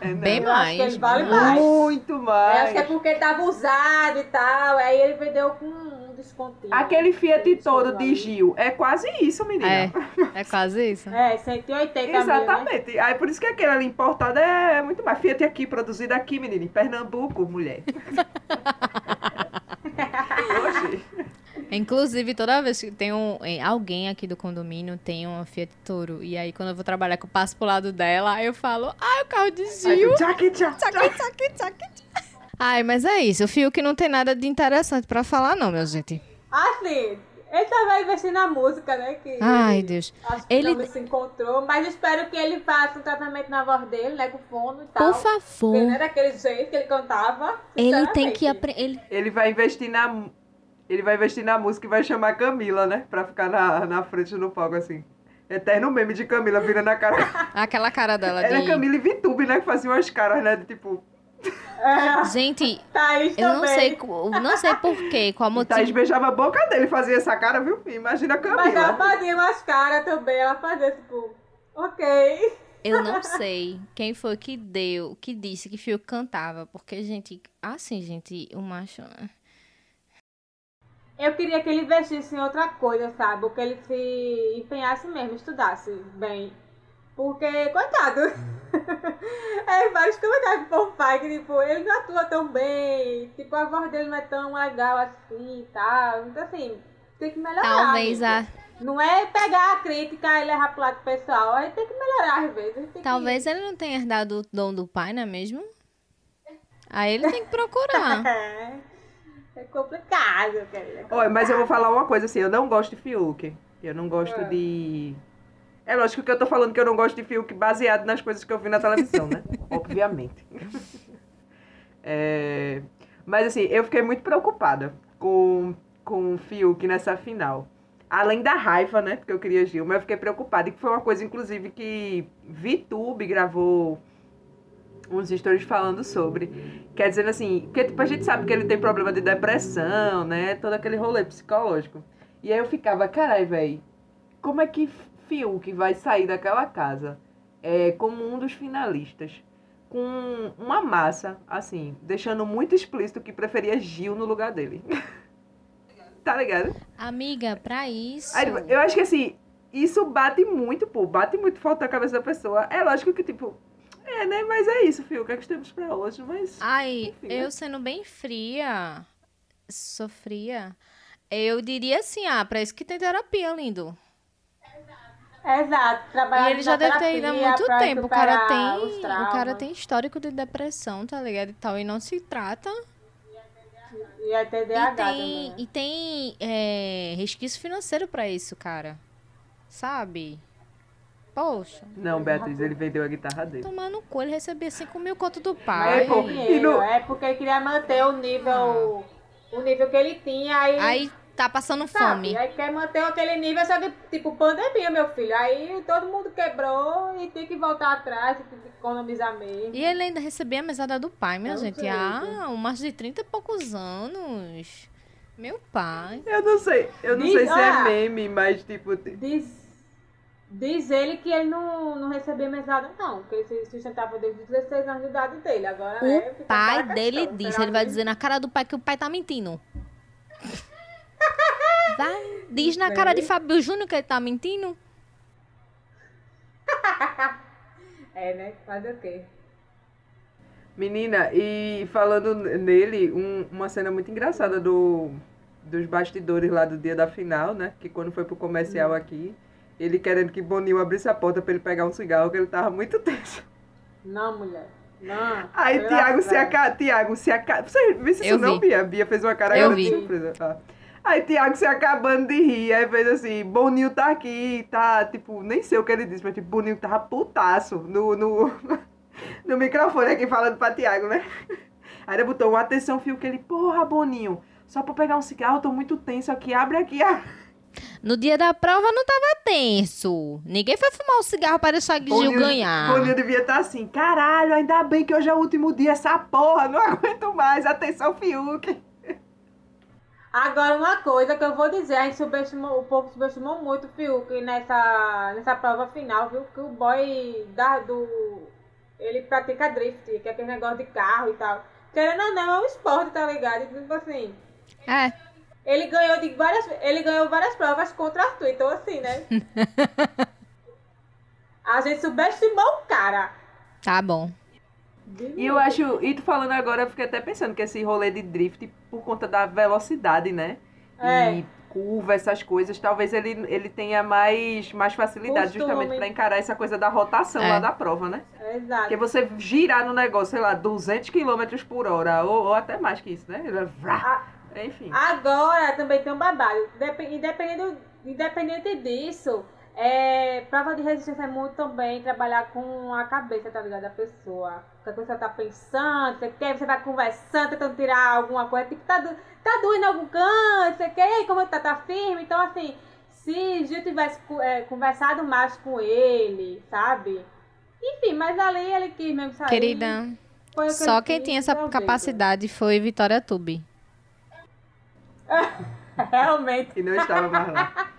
É, bem Eu acho que mais. ele vale bem mais. Muito Eu mais. acho que é porque tava usado e tal. Aí ele vendeu com um descontinho. Aquele Fiat todo de. Gil é quase isso, menina. É, é quase isso. É, 180 mil, né? Exatamente. Aí por isso que aquele ali importado é muito mais. Fiat aqui, produzido aqui, menina, em Pernambuco, mulher. Oxi. Inclusive, toda vez que tem um, alguém aqui do condomínio tem uma Fiat Toro. E aí, quando eu vou trabalhar, que eu passo pro lado dela, aí eu falo, ai, o carro de Gil. tu, tchac, tchac, tchac. Ai, mas é isso. O Fio que não tem nada de interessante pra falar, não, minha gente. Assim, ele tava investindo na música, né? Que Ai, ele- Deus. Acho que Ele- se encontrou, mas espero que ele faça um tratamento na voz dele, né? Com fono e tal. Por favor. Porque não é daquele jeito que ele cantava. Ele tem que aprender. Ele... Ele vai investir na. Ele vai investir na música e vai chamar Camila, né? Pra ficar na, na frente do palco, assim. Eterno meme de Camila virando a cara. Aquela cara dela Era de. Camila e Vitube, né? Que faziam as caras, né? De tipo. É, Gente, Thaís eu não sei, não sei porquê, qual E Thaís motivo. beijava a boca dele, fazia essa cara, viu? Imagina a Mas ela Camila. fazia umas caras também, ela fazia tipo, ok. Eu não sei quem foi que deu, que disse que Fiuk cantava, porque, gente, assim, gente, o macho. Eu queria que ele investisse em outra coisa, sabe? Ou que ele se empenhasse mesmo, estudasse bem. Porque, coitado. é vários comentários do povo faz que, tipo, ele não atua tão bem. Tipo, a voz dele não é tão legal assim e tal. Então, assim, tem que melhorar. Talvez a. Não é pegar a crítica e levar pro lado pessoal. A gente tem que melhorar às vezes. Talvez ele não tenha herdado o dom do pai, não é mesmo? Aí ele tem que procurar. É complicado, querida. Olha, mas eu vou falar uma coisa assim, eu não gosto de Fiuk. Eu não gosto de. É lógico que eu tô falando que eu não gosto de Fiuk baseado nas coisas que eu vi na televisão, né? Obviamente. É, Mas assim, eu fiquei muito preocupada com, com o Fiuk nessa final. Além da raiva, né? Porque eu queria Gil, mas eu fiquei preocupada. E que foi uma coisa, inclusive, que VTube gravou uns stories falando sobre. Quer dizer assim, porque tipo, a gente sabe que ele tem problema de depressão, né? Todo aquele rolê psicológico. E aí eu ficava, carai, velho, como é que Fiuk vai sair daquela casa é, como um dos finalistas? Com uma massa, assim, deixando muito explícito que preferia Gil no lugar dele. tá ligado? Amiga, pra isso. Aí, eu acho que assim, isso bate muito, pô, bate muito forte na cabeça da pessoa. É lógico que, tipo, é, né? Mas é isso, Fio, o que é que temos pra hoje? Mas. Ai, Enfim, né? eu sendo bem fria, sofria, eu diria assim, ah, pra isso que tem terapia, lindo. Exato, trabalhar E ele já deve ter ido há muito tempo. O cara tem, o cara tem histórico de depressão, tá ligado? E tal, e não se trata. E a E TDAH tem, também. e tem é, resquício financeiro pra isso, cara. Sabe? Poxa, Não, Beatriz, ele vendeu a guitarra dele. tomar no cu, ele recebia 5 mil conto do pai. É, pô, e dinheiro, no- é porque ele queria manter o nível, o nível que ele tinha, aí, Aí tá passando sabe, fome. aí quer manter aquele nível, só que, tipo, pandemia, meu filho, aí todo mundo quebrou e tem que voltar atrás, tem que economizar mesmo. E ele ainda recebia a mesada do pai, minha um gente. Ah, um macho de 30 e poucos anos. Meu pai. Eu não sei, eu não Diz- sei se é ah. meme, mas tipo. Diz, diz ele que ele não, não recebia mesada, não, que ele se sustentava desde os 16 anos de idade dele, agora, O fica pai dele questão, disse, ele vai dizer na cara do pai que o pai tá mentindo. Vai, diz na cara de Fábio Júnior que ele tá mentindo. É, né, fazer o quê? Menina, e falando nele, um- uma cena muito engraçada do, dos bastidores lá do dia da final, né? Que quando foi pro comercial aqui, ele querendo que Boninho abrisse a porta pra ele pegar um cigarro, que ele tava muito tenso. Não, mulher, não. Aí Tiago se aca... Tiago se aca... Você viu isso Eu não, vi. Bia? Bia fez uma cara Eu agora de vi. surpresa. Ah. Aí Tiago se acabando de rir, aí fez assim, Boninho tá aqui, tá, tipo, nem sei o que ele disse, mas tipo, Boninho tava putaço no, no, no microfone aqui falando pra Tiago, né? Aí ele botou uma atenção fio que ele, porra, Boninho, só pra pegar um cigarro, eu tô muito tenso aqui, abre aqui, abre. No dia da prova não tava tenso. Ninguém foi fumar um cigarro para deixar Gil Boninho- ganhar. Boninho devia estar assim, caralho, ainda bem que hoje é o último dia, essa porra, não aguento mais, atenção Fiuk. Agora, uma coisa que eu vou dizer, a gente subestimou, o povo subestimou muito o Fiuk nessa, nessa prova final, viu? Que o boy da, do. Ele pratica drift, que é aquele negócio de carro e tal. Querendo ou não, é um esporte, tá ligado? Tipo assim, É, ele ganhou de várias. Ele ganhou várias provas contra Arthur, então assim, né? A gente subestimou o cara. tá bom. E eu acho, e tu falando agora, eu fiquei até pensando que esse rolê de drift, por conta da velocidade, né? É. E curva, essas coisas, talvez ele, ele tenha mais, mais facilidade Costume. justamente pra encarar essa coisa da rotação É. lá da prova, né? Exato. Porque você girar no negócio, sei lá, 200 km por hora, ou, ou até mais que isso, né? Enfim. Agora também tem um babado. Dep- Independente, independente disso, é, prova de resistência é muito também trabalhar com a cabeça, tá ligado? Da pessoa. O que a pessoa tá pensando, você quer, você vai conversando, tentando tirar alguma coisa, tipo, tá, do, tá doendo em algum canto, você quer, aí, como tá, tá firme? Então, assim, se Gil tivesse é, conversado mais com ele, sabe? Enfim, mas ali ele quis mesmo sair. Querida, que Só quem tinha essa capacidade foi Vitória Tube. Realmente. E não estava mais lá.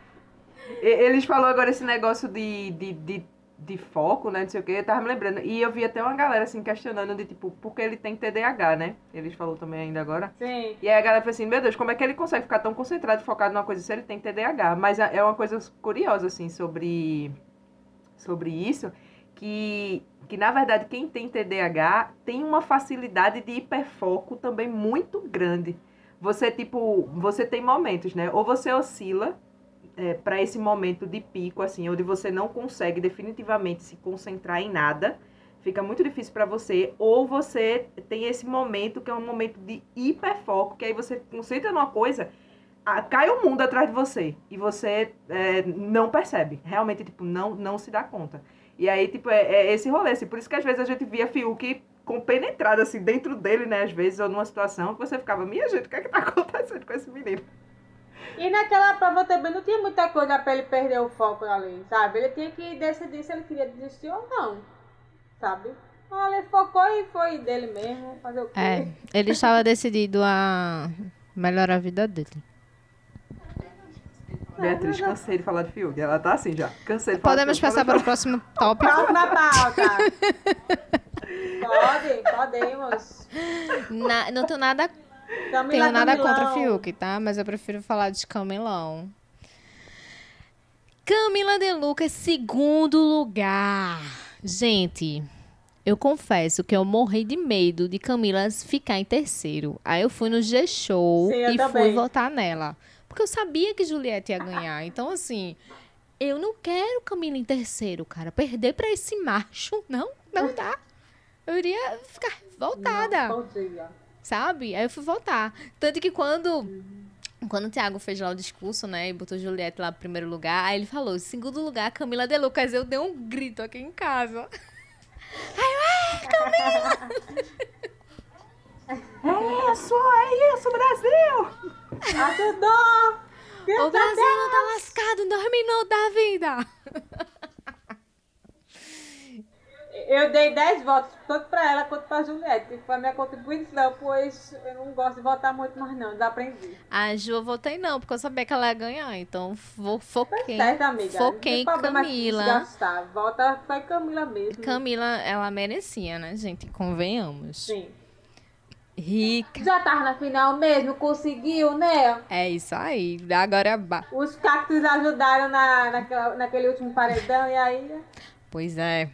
Eles falaram agora esse negócio de, de, de, de foco, né? Não sei o que, eu tava me lembrando. E eu vi até uma galera assim questionando de tipo, porque ele tem TDAH, né? Eles falaram também ainda agora. Sim. E aí a galera falou assim, meu Deus, como é que ele consegue ficar tão concentrado e focado numa coisa se ele tem TDAH? Mas é é uma coisa curiosa, assim, sobre, sobre isso, que, que na verdade quem tem TDAH tem uma facilidade de hiperfoco também muito grande. Você, tipo, você tem momentos, né? Ou você oscila é, para esse momento de pico, assim, onde você não consegue definitivamente se concentrar em nada, fica muito difícil para você, ou você tem esse momento que é um momento de hiperfoco, que aí você concentra numa coisa, cai o mundo atrás de você. E você é, não percebe, realmente, tipo, não, não se dá conta. E aí, tipo, é, é esse rolê, assim, por isso que às vezes a gente via Fiuk compenetrado, assim, dentro dele, né, às vezes, ou numa situação que você ficava, minha gente, o que é que tá acontecendo com esse menino? E naquela prova também não tinha muita coisa pra ele perder o foco ali, sabe? Ele tinha que decidir se ele queria desistir ou não, sabe? Ele focou e foi dele mesmo, fazer o quê? É, ele estava decidido a melhorar a vida dele. Beatriz, cansei de falar de Fiuk, ela tá assim já, cansei de falar Podemos de passar para o próximo tópico? Próxima pauta. Pode, podemos. Na- não tenho nada, Camila tenho nada Camilão. contra Fiuk, tá? Mas eu prefiro falar de Camilão. Camila De Lucas, segundo lugar. Gente, eu confesso que eu morri de medo de Camila ficar em terceiro. Aí eu fui no G-Show Sim, e também. fui votar nela. Porque eu sabia que Juliette ia ganhar. Então, assim, eu não quero Camila em terceiro, cara. Perder pra esse macho, não, não dá. Eu iria ficar Bom dia. sabe? Aí eu fui voltar. Tanto que quando. Quando o Thiago fez lá o discurso, né, e botou Juliette lá em primeiro lugar, aí ele falou, segundo lugar, Camila De Lucas. Eu dei um grito aqui em casa. É isso, é isso, Brasil! Ajudou! O Brasil não tá lascado em dois minutos da vida. Eu dei 10 votos, tanto pra ela quanto pra Juliette, que foi a minha contribuição, pois eu não gosto de votar muito mais não, desaprendi. A Ju eu votei não, porque eu sabia que ela ia ganhar. Então, vou, foquei. certo, amiga. Foquei em Camila. desgastar. Vota foi Camila mesmo. Camila, ela merecia, né, gente? Convenhamos. Sim. Rica. Já tava na final mesmo, conseguiu, né? É isso aí. Agora é ba- Os cactos ajudaram na, naquela, naquele último paredão e aí... Pois é.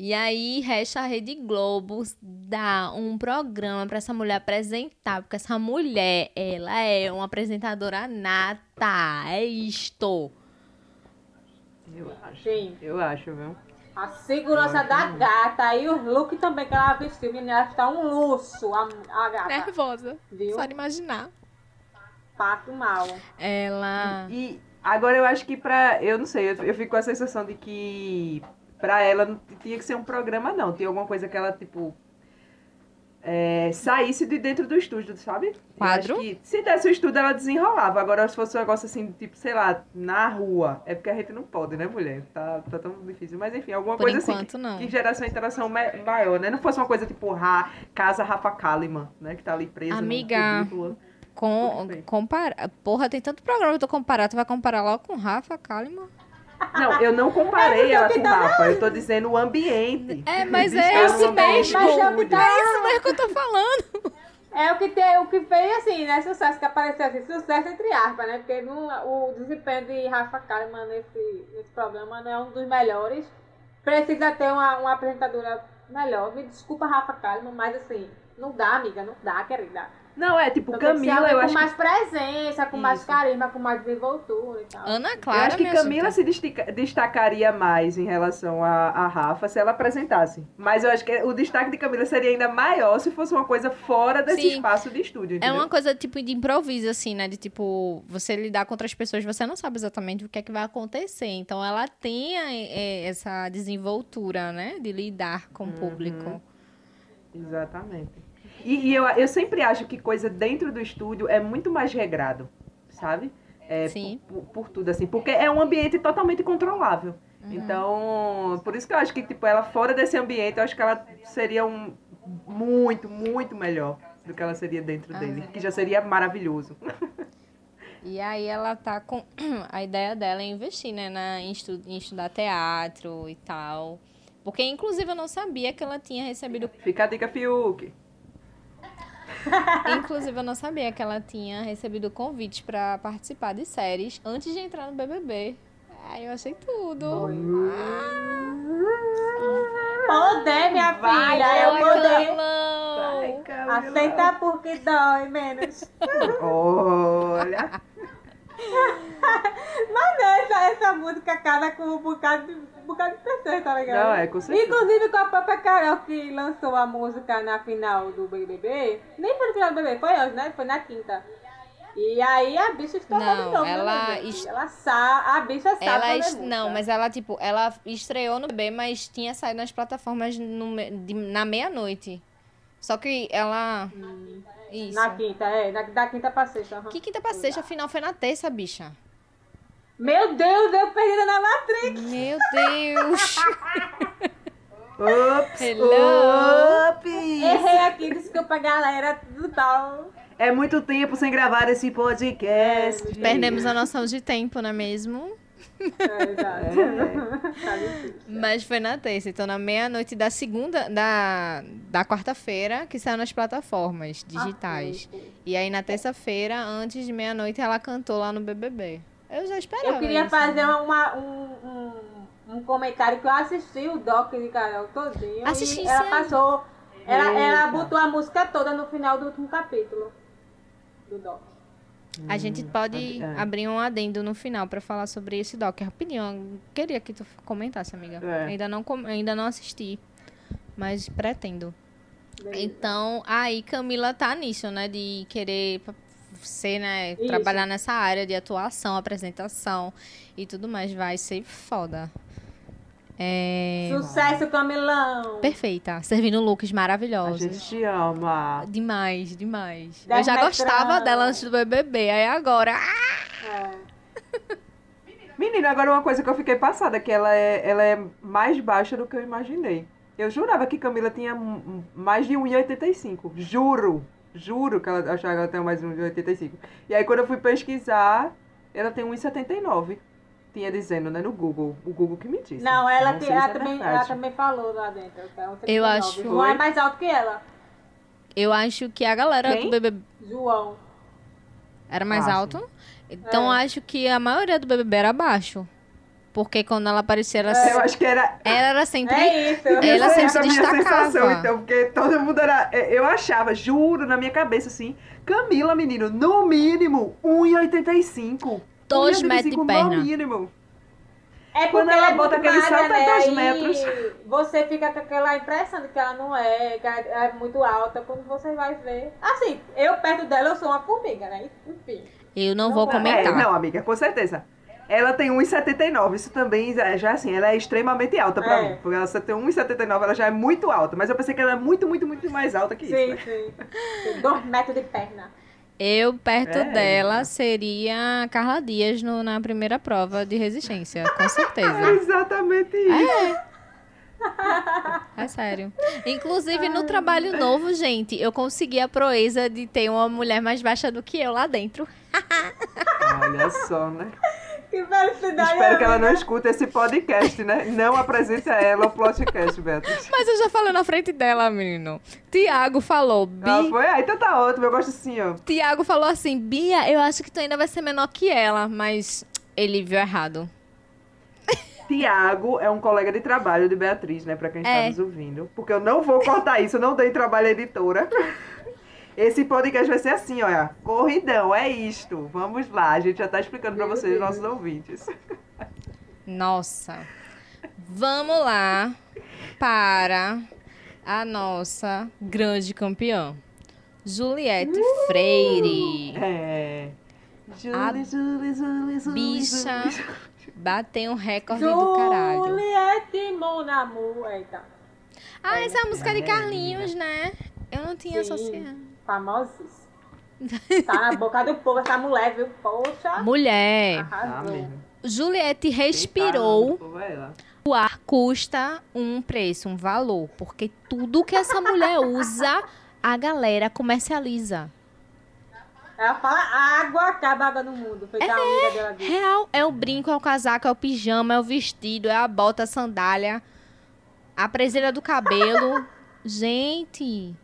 E aí, resta a Rede Globo dar um programa pra essa mulher apresentar, porque essa mulher, ela é uma apresentadora nata. É isto. Eu acho. Sim. Eu acho, viu? A segurança da gata e o look também que ela vestiu, menina, ela está um luxo, a, a gata. Nervosa. Viu? Só de imaginar. Passo mal. Ela. E agora eu acho que pra. Eu não sei, eu, eu fico com a sensação de que pra ela não tinha que ser um programa, não. Tinha alguma coisa que ela, tipo. é, saísse de dentro do estúdio, sabe? Quadro? acho que se desse o estúdio, ela desenrolava. Agora, se fosse um negócio assim, tipo, sei lá, na rua. É porque a gente não pode, né, mulher? Tá, tá tão difícil. Mas enfim, alguma Por coisa enquanto, assim. não. Que gerasse uma interação ma- maior, né? Não fosse uma coisa tipo Ra, Casa Rafa Kalimann, né? Que tá ali presa. no Amiga. cubículo. Com, compara... Porra, tem tanto programa que tu comparar. Tu vai comparar logo com Rafa Kalimann? Não, eu não comparei ela com o tá Rafa, eu tô dizendo o ambiente. É, mas é ambiente mesmo. Mas é o que estúdio. tá- É isso mesmo que eu tô falando. É o que, tem, o que fez assim, né? Sucesso, que apareceu assim, sucesso entre aspas, né? Porque não, o desempenho de Rafa Kalimann nesse, nesse programa não é um dos melhores. Precisa ter uma, uma apresentadora melhor. Me desculpa, Rafa Kalimann, mas assim, não dá, amiga, não dá, querida. Não, é tipo, Então, que Camila, eu com acho que mais presença, com mais Isso. carisma, com mais desenvoltura e tal. Ana Eu Clara, acho que Camila gente. se destica- destacaria mais em relação a, a Rafa se ela apresentasse. Mas eu acho que o destaque de Camila seria ainda maior se fosse uma coisa fora desse Sim. espaço de estúdio. É entendeu? uma coisa tipo de improviso, assim, né? De tipo, você lidar com outras pessoas, você não sabe exatamente o que é que vai acontecer. Então ela tem é, essa desenvoltura, né? De lidar com o público. Exatamente. E, e eu, eu sempre acho que coisa dentro do estúdio é muito mais regrado, sabe? É, Sim. Por, por- tudo, assim. Porque é um ambiente totalmente controlável. Uhum. Então, por isso que eu acho que, tipo, ela fora desse ambiente, eu acho que ela seria um muito, muito melhor do que ela seria dentro dele, que já seria maravilhoso. E aí ela tá com. A ideia dela é investir, né? Na, em, estu- em estudar teatro e tal. Porque, inclusive, eu não sabia que ela tinha recebido. Fica a dica, Fiuk. Inclusive, eu não sabia que ela tinha recebido convites pra participar de séries antes de entrar no BBB. Aí eu achei tudo. Poder, minha Vai, filha, é o Ai, poder. Aceita porque dói menos. Olha. Mas não, essa, essa música casa com um bocado de, um bocado de pessoas, tá ligado? Não, é, com certeza. Inclusive com a própria Carol que lançou a música na final do BBB. Nem foi no final do BBB, foi hoje, né? Foi na quinta. E aí a bicha estourou Não, de novo, né, ela est- Ela sa... A bicha sabe Ela est- não, mas ela tipo, ela estreou no BBB, mas tinha saído nas plataformas no me- de- na meia-noite. Só que ela isso. Na quinta, é. Na, da quinta pra sexta. aham. Que quinta pra sexta, afinal foi na terça, bicha. Meu Deus, eu perdi na Matrix. Meu Deus. Ups, Hello. ups. Errei aqui, desculpa galera, tudo tal. É muito tempo sem gravar esse podcast. Perdemos a noção de tempo, não é mesmo? É, exato. Tá difícil. Mas foi na terça, então na meia-noite da segunda, da, da quarta-feira, que saiu nas plataformas digitais. Ah, foi, foi. E aí na terça-feira, antes de meia-noite, ela cantou lá no BBB. Eu já esperava Eu queria isso. fazer uma, um, um, um comentário que eu assisti o doc de Carol todinho. Assisti, e ela passou. Ela, ela botou a música toda no final do último capítulo do doc. A gente pode é. abrir um adendo no final pra falar sobre esse doc. Rapidinho, eu queria que tu comentasse, amiga. É. Ainda, não, ainda não assisti, mas pretendo. Então, aí Camila tá nisso, né? De querer ser, né? Isso. Trabalhar nessa área de atuação, apresentação e tudo mais. Vai ser foda. É... Sucesso, Camilão! Perfeita. Servindo looks A maravilhosos. gente te ama. Demais, demais. Dez Eu já metrão. gostava dela antes do BBB. Aí agora... ah! É. Menina, agora uma coisa que eu fiquei passada, que ela é, ela é mais baixa do que eu imaginei. Eu jurava que Camila tinha mais de 1,85. Juro. Juro que ela achava que ela tem mais de 1,85. E aí quando eu fui pesquisar, ela tem 1,79. Tinha dizendo, né, no Google. O Google que me disse. Não, ela, Não que, ela, é também, ela também falou lá dentro. é Eu 79. acho- João é mais alto que ela. Eu acho que a galera Quem? do BBB João. era mais Ah, alto. Então É. acho que a maioria do BBB era baixo. Porque quando ela aparecia, ela, Eu acho que era ela era sempre. É isso. Ela Essa sempre é se a minha destacava. sensação, então, porque todo mundo era. é, Eu achava, juro, na minha cabeça, assim, Camila, menino, no mínimo 1,85. Dois metros de 1,85 perna. Mínimo. É porque Quando ela ela é bota aquele salto, é né? dois metros. Você fica com aquela impressão de que ela não é, que ela é muito alta. Quando você vai ver. Assim, eu perto dela eu sou uma formiga, né? Enfim. Eu não vou Não, comentar. É, não, amiga, com certeza. Ela tem 1,79. Isso também já, já assim, ela é extremamente alta pra É. mim. Porque ela só tem 1,79, ela já é muito alta. Mas eu pensei que ela é muito, muito, muito mais alta que isso. Sim, né? sim. Dois metros de perna. Eu, perto É. dela, seria a Carla Dias no- na primeira prova de resistência, com É certeza. exatamente isso. É sério. Inclusive, no trabalho novo, gente, eu consegui a proeza de ter uma mulher mais baixa do que eu lá dentro. Olha só, né? Que felicidade. Espero que ela não escute esse podcast, né? Não apresente a ela o podcast, Beatriz. Mas eu já falei na frente dela, menino. Tiago falou, Bi... Ah, foi? Ah, então tá ótimo. Eu gosto assim, ó. Tiago falou assim, Bia, eu acho que tu ainda vai ser menor que ela, mas ele viu errado. Tiago é um colega de trabalho de Beatriz, né? Pra quem está É. nos ouvindo. Porque eu não vou cortar isso, eu não dei trabalho à editora. Esse podcast vai ser assim, olha. Corridão, é isto. Vamos lá, a gente já tá explicando pra vocês, nossos ouvintes. Nossa. Vamos lá para a nossa grande campeã. Juliette Freire. É. A Julie, Julie, Julie, Julie, bicha. Julie. Bateu um recorde do caralho. Juliette, mon amour. Eita. Ah, essa é a música de É, Carlinhos, né? Eu não tinha Sim. associado. Famosíssima. Tá na boca do povo essa mulher, viu? Poxa. Mulher. Tá Arrasou. mesmo. Juliette tá respirou é o ar custa um preço, um valor, porque tudo que essa mulher usa, a galera comercializa. Ela fala água, acaba água no mundo. Foi que a amiga dela disse. Real, é o brinco, é o casaco, é o pijama, é o vestido, é a bota, a sandália, a presilha do cabelo. Gente,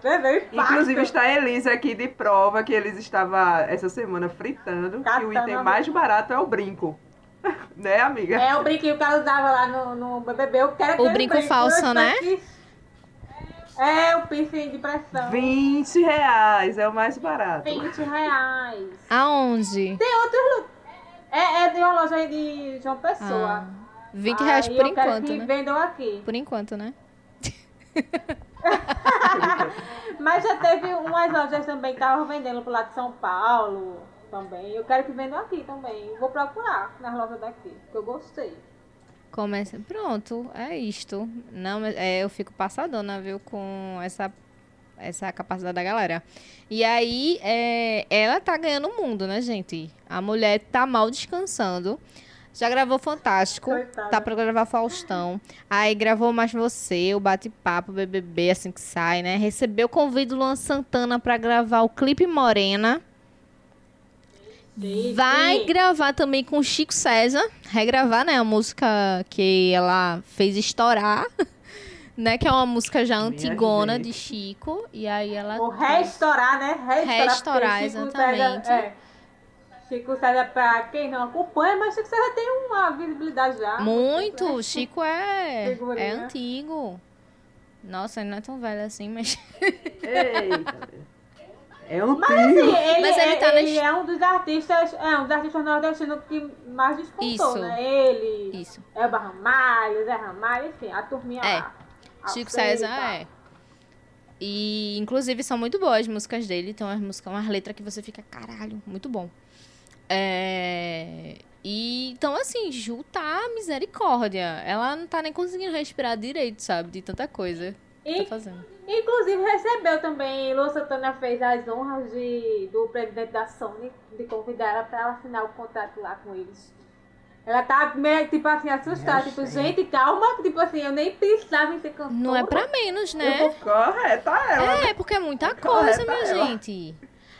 Tá? Impacto. Inclusive está a Elisa aqui de prova que eles estava essa semana fritando que o Catando item mais barato é o brinco. né, amiga? É o brinquinho que ela usava lá no, no BBB. Eu quero O brinco brinco, falso, né? aqui. É, o piercing de pressão. 20 reais é o mais barato. 20 reais. aonde? Tem outros. lu- É, é de uma loja aí de João Pessoa. Ah, 20 reais Aí por eu quero enquanto, que né? vendam aqui. Por enquanto, né? Mas já teve umas lojas também que estavam vendendo pro lado de São Paulo também. Eu quero que vendam aqui também. Vou procurar nas lojas daqui, porque eu gostei. Começa. Pronto, é isto. Não, mas é, eu fico passadona, viu, com essa, essa capacidade da galera. E aí, é, ela tá ganhando o mundo, né, gente? A mulher tá mal descansando. Já gravou Fantástico, Coitada. tá pra gravar Faustão. Aí gravou Mais Você, o Bate-Papo, BBB, assim que sai, né? Recebeu o convite do Luan Santana pra gravar o clipe Morena. Sim, Vai gravar também com o Chico César, regravar, né, a música que ela fez estourar, né, que é uma música já antigona de Chico, e aí ela O restaurar, né? Porque Chico exatamente. César, é, Chico César, pra quem não acompanha, mas Chico César tem uma visibilidade já. muito, né? Chico é Figurinha. é antigo. Nossa, ele não é tão velho assim, mas Eita. É um Mas assim, ele, Mas ele é, tá ele his- é um dos artistas, é um dos artistas nordestinos que mais despontou, Isso. né? Ele, isso. Elba Ramalho, Zé Ramalho, enfim, a turminha É. lá. Chico. César é. E inclusive são muito boas as músicas dele, então as músicas, umas letras que você fica, caralho, muito bom. É, E então assim, Ju tá misericórdia. Ela não tá nem conseguindo respirar direito, sabe? De tanta coisa que E, tá fazendo. inclusive recebeu também, Lu Santana fez as honras de, do presidente da Sony de convidar ela pra ela assinar o contrato lá com eles. Ela tá meio, tipo assim, assustada, tipo, gente. calma, tipo assim, eu nem pensava em ser cantora. Não é pra menos, né? Correta ela. É, porque é muita Correta coisa, minha ela. gente.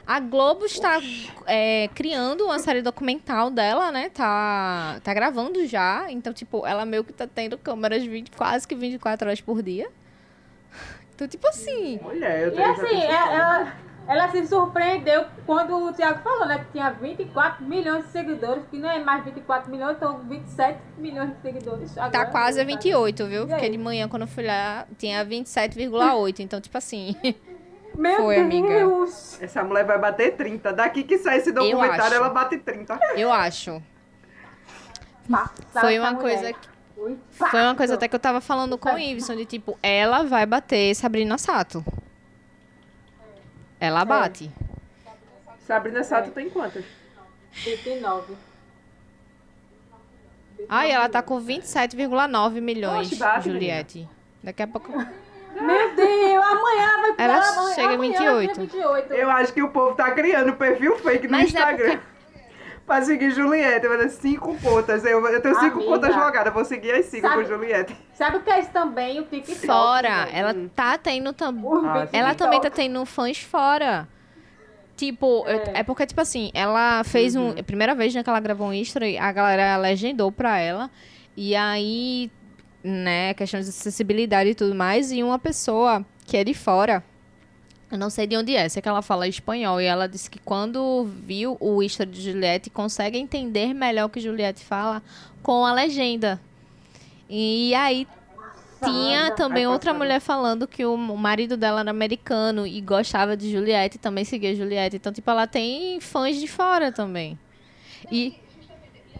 A Globo está é, criando uma série documental dela, né? Tá, tá gravando já. Então, tipo, ela meio que tá tendo câmeras 20, quase que 24 horas por dia. Então, tipo assim. Mulher, eu E tenho assim, é- ela, ela se surpreendeu quando o Thiago falou, né? Que tinha 24 milhões de seguidores, que não é mais 24 milhões, então 27 milhões de seguidores. Tá agora, quase a sabe? 28, viu? E Porque de manhã, quando eu fui lá, tinha 27,8. Então, tipo assim. Meu Foi, amiga. Deus! Essa mulher vai bater 30. Daqui que sai esse documentário, ela bate 30. Eu acho. Passada Foi uma mulher. coisa que Foi uma coisa até que eu tava falando com o Iveson, de tipo, ela vai bater Sabrina Sato. Ela bate. Sabrina Sato tem quantas? 29. Ai, ela tá com 27,9 milhões, Oxe, bate, Juliette. Daqui a pouco. Meu Deus, amanhã ela vai Ela amanhã- chega amanhã 28. ela tira 28. Eu acho que o povo tá criando perfil fake no Mas é Instagram. pra seguir Juliette. Vai dar cinco contas. Eu, eu tenho cinco Amiga. contas logadas. Vou seguir as cinco Sabe- com Juliette. Sabe o que é isso também? O TikTok. Fora, gente. ela tá tendo também. O Ah, TikTok. Ela também tá tendo fãs fora. Tipo, eu- é. porque, tipo assim, ela fez um. Uhum. A primeira vez né, que ela gravou um history, a galera legendou pra ela. E aí, né, questão de acessibilidade e tudo mais. E uma pessoa que é de fora, eu não sei de onde é, sei que ela fala espanhol. E ela disse que quando viu o history de Juliette, consegue entender melhor o que Juliette fala com a legenda. E aí tinha também outra mulher falando que o marido dela era americano e gostava de Juliette e também seguia Juliette. Então, tipo, ela tem fãs de fora também. E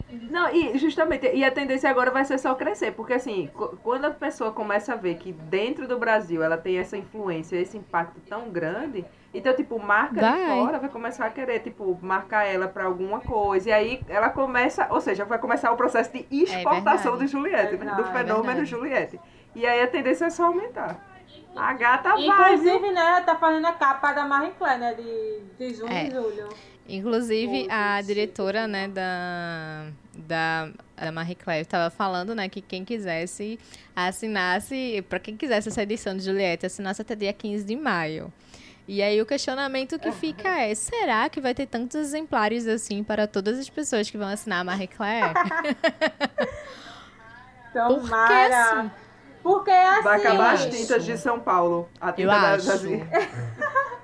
Não, e justamente, e a tendência agora vai ser só crescer, porque assim, quando a pessoa começa a ver que dentro do Brasil ela tem essa influência, esse impacto tão grande, então, tipo, marca de Vai. fora vai começar a querer, tipo, marcar ela pra alguma coisa, e aí ela começa, ou seja, vai começar o processo de exportação verdade. de Juliette, né? Do É fenômeno verdade. Juliette. E aí a tendência é só aumentar. A gata vai. viu? Inclusive, né, ela tá fazendo a capa da Marie Claire, né, de, de junho É. e julho. Inclusive, a diretora, né, da, da, da Marie Claire estava falando, né, que quem quisesse assinasse, para quem quisesse essa edição de Juliette, assinasse até dia 15 de maio. E aí o questionamento que fica é, será que vai ter tantos exemplares assim para todas as pessoas que vão assinar a Marie Claire? Porque Tomara. assim, Porque assim. Vai acabar as Isso. tintas de São Paulo. A tinta Eu das, acho.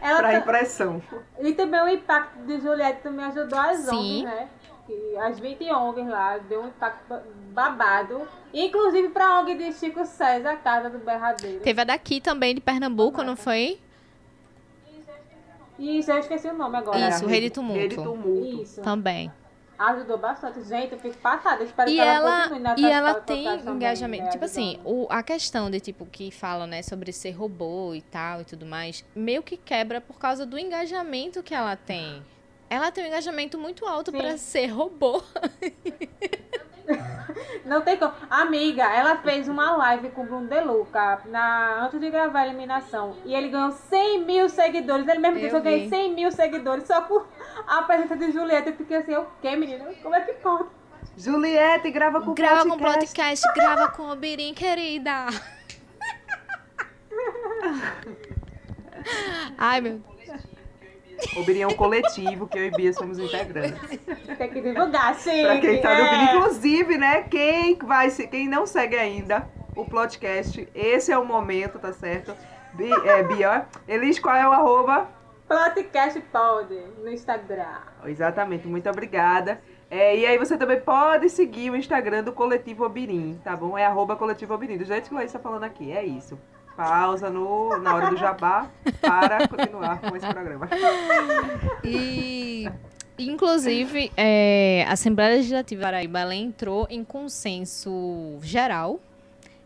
pra tá- impressão. E também o impacto de Juliette também ajudou as Sim. ONGs, né? Que as 20 ONGs lá deu um impacto ba- babado. Inclusive pra ONG de Chico César, Casa do Berradeiro. teve a daqui também de Pernambuco, não foi? Isso, eu esqueci o nome agora. Isso, Rede Tumulto. Rede Tumulto. Isso. Também. Ajudou bastante. Gente, eu fico passada. Espero E que ela, ela, continue na e ela tem também, engajamento. né, tipo assim, o, a questão de, tipo, que falam, né, sobre ser robô e tal e tudo mais, meio que quebra por causa do engajamento que ela tem. Ela tem um engajamento muito alto pra ser robô. Não tem como. Amiga, ela fez uma live com o Bruno Deluca na, antes de gravar a eliminação. E ele ganhou 100 mil seguidores. Ele mesmo disse: Eu Eu ganhei vi. 100 mil seguidores só por a presença de Julieta. Eu fiquei assim: O quê, menina? Como é que pode? Juliette, grava com grava com podcast. podcast, grava com o Birim, querida. Ai, meu O Biri é um coletivo que eu e Bia somos integrantes. Tem que divulgar, sim. Pra quem tá é. vídeo, inclusive, né? Quem vai quem não segue ainda o podcast, esse é o momento, tá certo? Bi, é, Bia, Elis, qual é o arroba? Podcast pode no Instagram. Exatamente, muito obrigada. É, e aí você também pode seguir o Instagram do Coletivo Obirim, tá bom? É arroba Coletivo Obirim, do jeito que o Laís tá falando aqui, é isso. Pausa no, na hora do jabá para continuar com esse programa. E, inclusive, é, a Assembleia Legislativa Paraíba ela entrou em consenso geral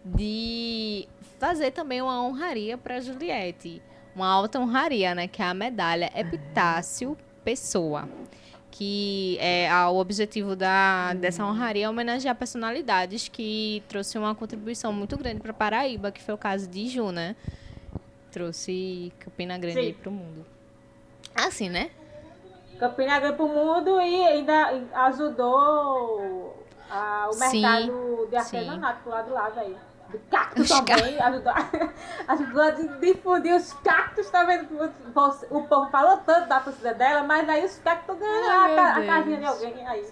de fazer também uma honraria para Juliette. Uma alta honraria, né? Que é a medalha Epitácio Pessoa. Que é a- o objetivo da, dessa honraria é homenagear personalidades que trouxe uma contribuição muito grande para Paraíba, que foi o caso de Ju, né? Trouxe Campina Grande Sim. aí pro mundo. Assim, né? Campina Grande pro mundo e ainda ajudou ah, o Sim, mercado de sim. artesanato pro lado do lado aí. De cacto Os também, ajudou, ajudou a difundir os cactos, tá vendo? Você- O povo falou tanto da torcida dela, mas aí os cactos ganham Ai, a, a casinha de alguém aí.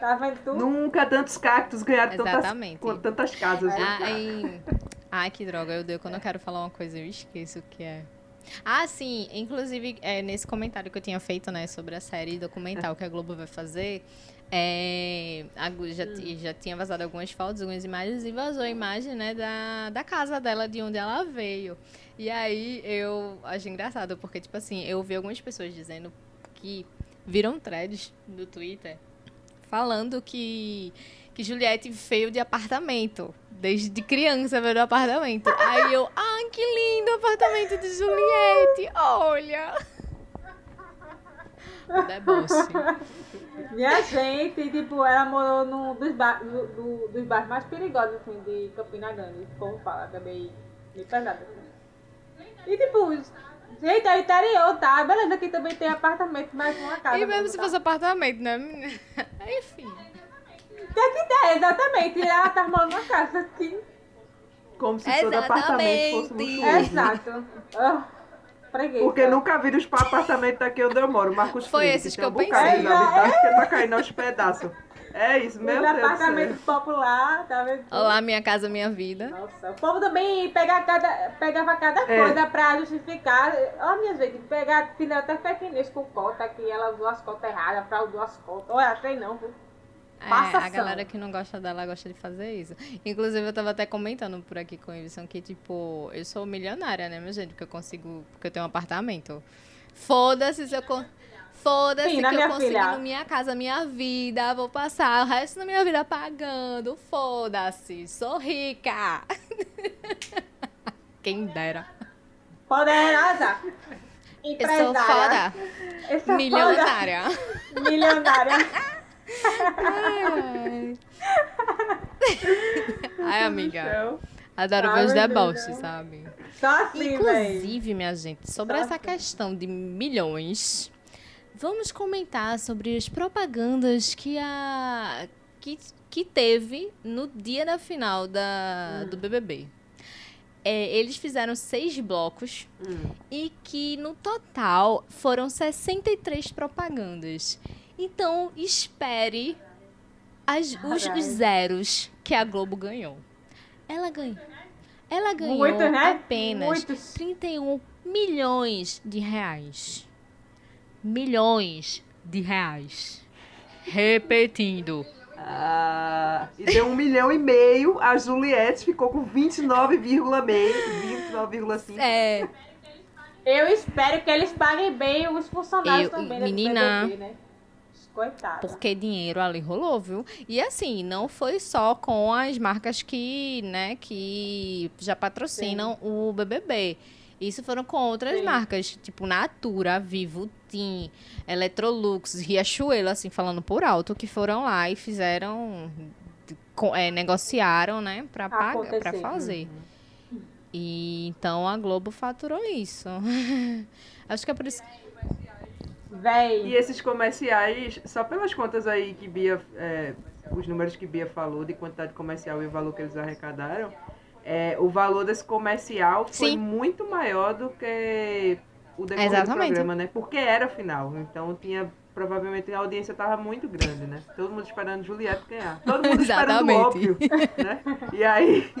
Tá vendo tu? Nunca tantos cactos ganharam tantas, Exatamente. com tantas casas. né? Ai, ai, que droga. Eu dei quando eu quero falar uma coisa, eu esqueço o que é. Ah, sim. Inclusive, é, nesse comentário que eu tinha feito, né, sobre a série documental que a Globo vai fazer, é, a já, já tinha vazado algumas fotos, algumas imagens, e vazou a imagem, né, da, da casa dela, de onde ela veio. E aí, eu achei engraçado, porque, tipo assim, eu vi algumas pessoas dizendo que viram threads do Twitter falando que, que Juliette veio de apartamento. Desde criança veio do apartamento. Aí eu, ah, que lindo o apartamento de Juliette. Olha. Deboche. Minha gente, tipo, ela morou num dos, bar, do, do- dos bairros mais perigosos, assim, de Campina Grande. O povo fala, é meio, meio pesado, assim. E, tipo, gente, é interior, tá? Beleza, aqui também tem apartamento, mas uma casa. E mesmo se tá? fosse apartamento, né? Enfim. Tem que ter, exatamente. E ela tá morando numa casa aqui. Como se todo apartamento fosse Exatamente. luxuoso. Exato. Ah, preguiça. Porque nunca vi os apartamentos daqui onde eu moro, Marcos Foi esses tem que eu um bocado pensei. de habitantes que tá caindo aos pedaços. É isso, meu Deus apartamentos populares, tá vendo? Olá, minha casa, minha vida. Nossa, o povo também pega cada, pegava cada É. coisa pra justificar. Olha, minha gente, pegar, até news com cota, que ela usou as cotas erradas, fraudou as cotas. Olha, sei não, viu? É, Passação. a galera que não gosta dela gosta de fazer isso. Inclusive, eu tava até comentando por aqui com o Wilson que, tipo, eu sou milionária, né, minha gente? Porque eu consigo. Porque eu tenho um apartamento. Foda-se se eu. con- Foda-se que eu consigo filha? minha casa, minha vida. Vou passar o resto da minha vida pagando. Foda-se. Sou rica. Quem dera. Poderosa. Eu sou Empresária. foda. Eu sou Milionária. foda. Milionária. Ai, amiga. Adoro ver os deboches, sabe? Só assim, velho. Inclusive, minha gente, sobre Só essa assim. questão de milhões, vamos comentar sobre as propagandas que a que, que teve no dia da final da, Hum. do BBB. É, eles fizeram seis blocos Hum. e que no total foram 63 propagandas. Então, espere as- os, os Caralho. zeros que a Globo ganhou. Ela ganhou. Ela ganhou Muitos, né? apenas Muitos. 31 milhões de reais. Milhões de reais. Repetindo. Ah, e deu um milhão e meio, a Juliette ficou com 29,5, 29,5. É, Eu espero que eles paguem bem os funcionários Eu- também né, menina. BBB, né? Coitado. porque dinheiro ali rolou, viu? E assim, não foi só com as marcas que, né, que já patrocinam o BBB. Isso foram com outras Sim. marcas, tipo Natura, Vivo, Tim, Electrolux, Riachuelo, assim, falando por alto, que foram lá e fizeram, é, negociaram, né, pra, pagar, pra fazer. E então a Globo faturou isso. Acho que é por isso. Véi. E esses comerciais, só pelas contas aí que Bia, é, os números que Bia falou de quantidade comercial e o valor que eles arrecadaram, é, o valor desse comercial foi Sim. muito maior do que o decorrer Exatamente. do programa, né? Porque era final, então tinha provavelmente a audiência estava muito grande, né? Todo mundo esperando Juliette ganhar. Todo mundo esperando o óbvio, né? E aí,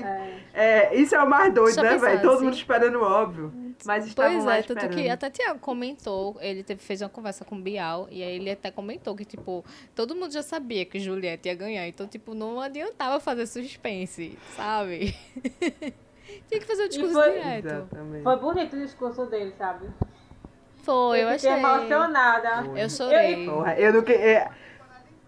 É. é, isso é o mais doido, né, velho? Todo assim. mundo esperando o óbvio. Mas estavam Pois lá é, tanto esperando. que até Tiago comentou, ele teve, fez uma conversa com o Bial, e aí ele até comentou que, tipo, todo mundo já sabia que Juliette ia ganhar, então, tipo, não adiantava fazer suspense, sabe? Tinha que fazer o discurso foi- direto. Exatamente. Foi bonito o discurso dele, sabe? Foi, eu fiquei achei. emocionada. Eu chorei. Porra, eu não que... é,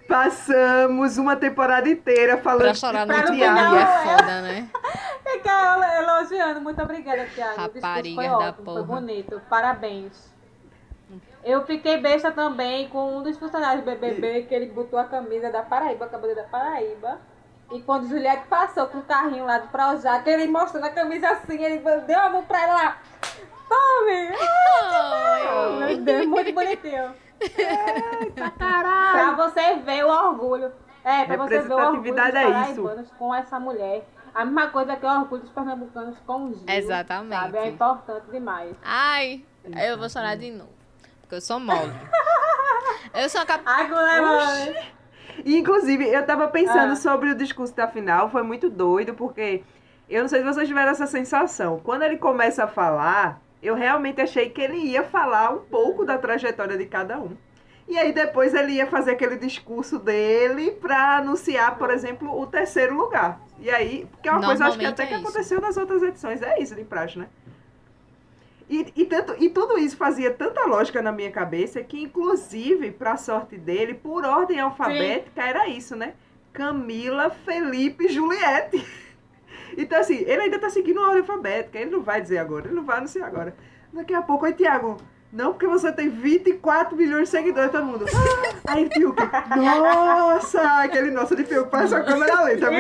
Passamos uma temporada inteira falando Pra chorar no Pra Tiago final, é é. foda, né? Fica elogiando. Muito obrigada. O discurso Rapariga foi da ótimo, porra. foi bonito. Parabéns. Eu fiquei besta também com um dos funcionários do BBB, que ele botou a camisa da Paraíba, a camisa da Paraíba. E quando Juliette passou com o carrinho lá do Projac, ele mostrando a camisa assim, ele deu a mão pra ela Tome! Ai, Meu Deus, muito bonitinho. Pra você ver o orgulho. É, pra você ver o orgulho dos é isso. paraibanos com essa mulher. A mesma coisa que o orgulho dos pernambucanos com o Gil. Exatamente. Sabe? É importante demais. Ai, eu vou chorar de novo. Porque eu sou mole. Eu sou cap... Agora, E, inclusive, eu tava pensando Ah. sobre o discurso da final, foi muito doido, porque eu não sei se vocês tiveram essa sensação. Quando ele começa a falar, eu realmente achei que ele ia falar um pouco da trajetória de cada um. E aí depois ele ia fazer aquele discurso dele pra anunciar, por exemplo, o terceiro lugar. E aí, porque é uma coisa acho que até é que aconteceu nas outras edições, é isso de praxe, né? E, e, tanto, e tudo isso fazia tanta lógica na minha cabeça que, inclusive, pra sorte dele, por ordem alfabética, era isso, né? Camila, Felipe Juliette. Então, assim, ele ainda tá seguindo a ordem alfabética. Ele não vai dizer agora, ele não vai anunciar agora. Daqui a pouco, oi, Tiago. Não, porque você tem 24 milhões de seguidores, todo mundo. Ah, aí, Fiuk. Nossa! Aquele nosso de Fiuk parece uma câmera lenta.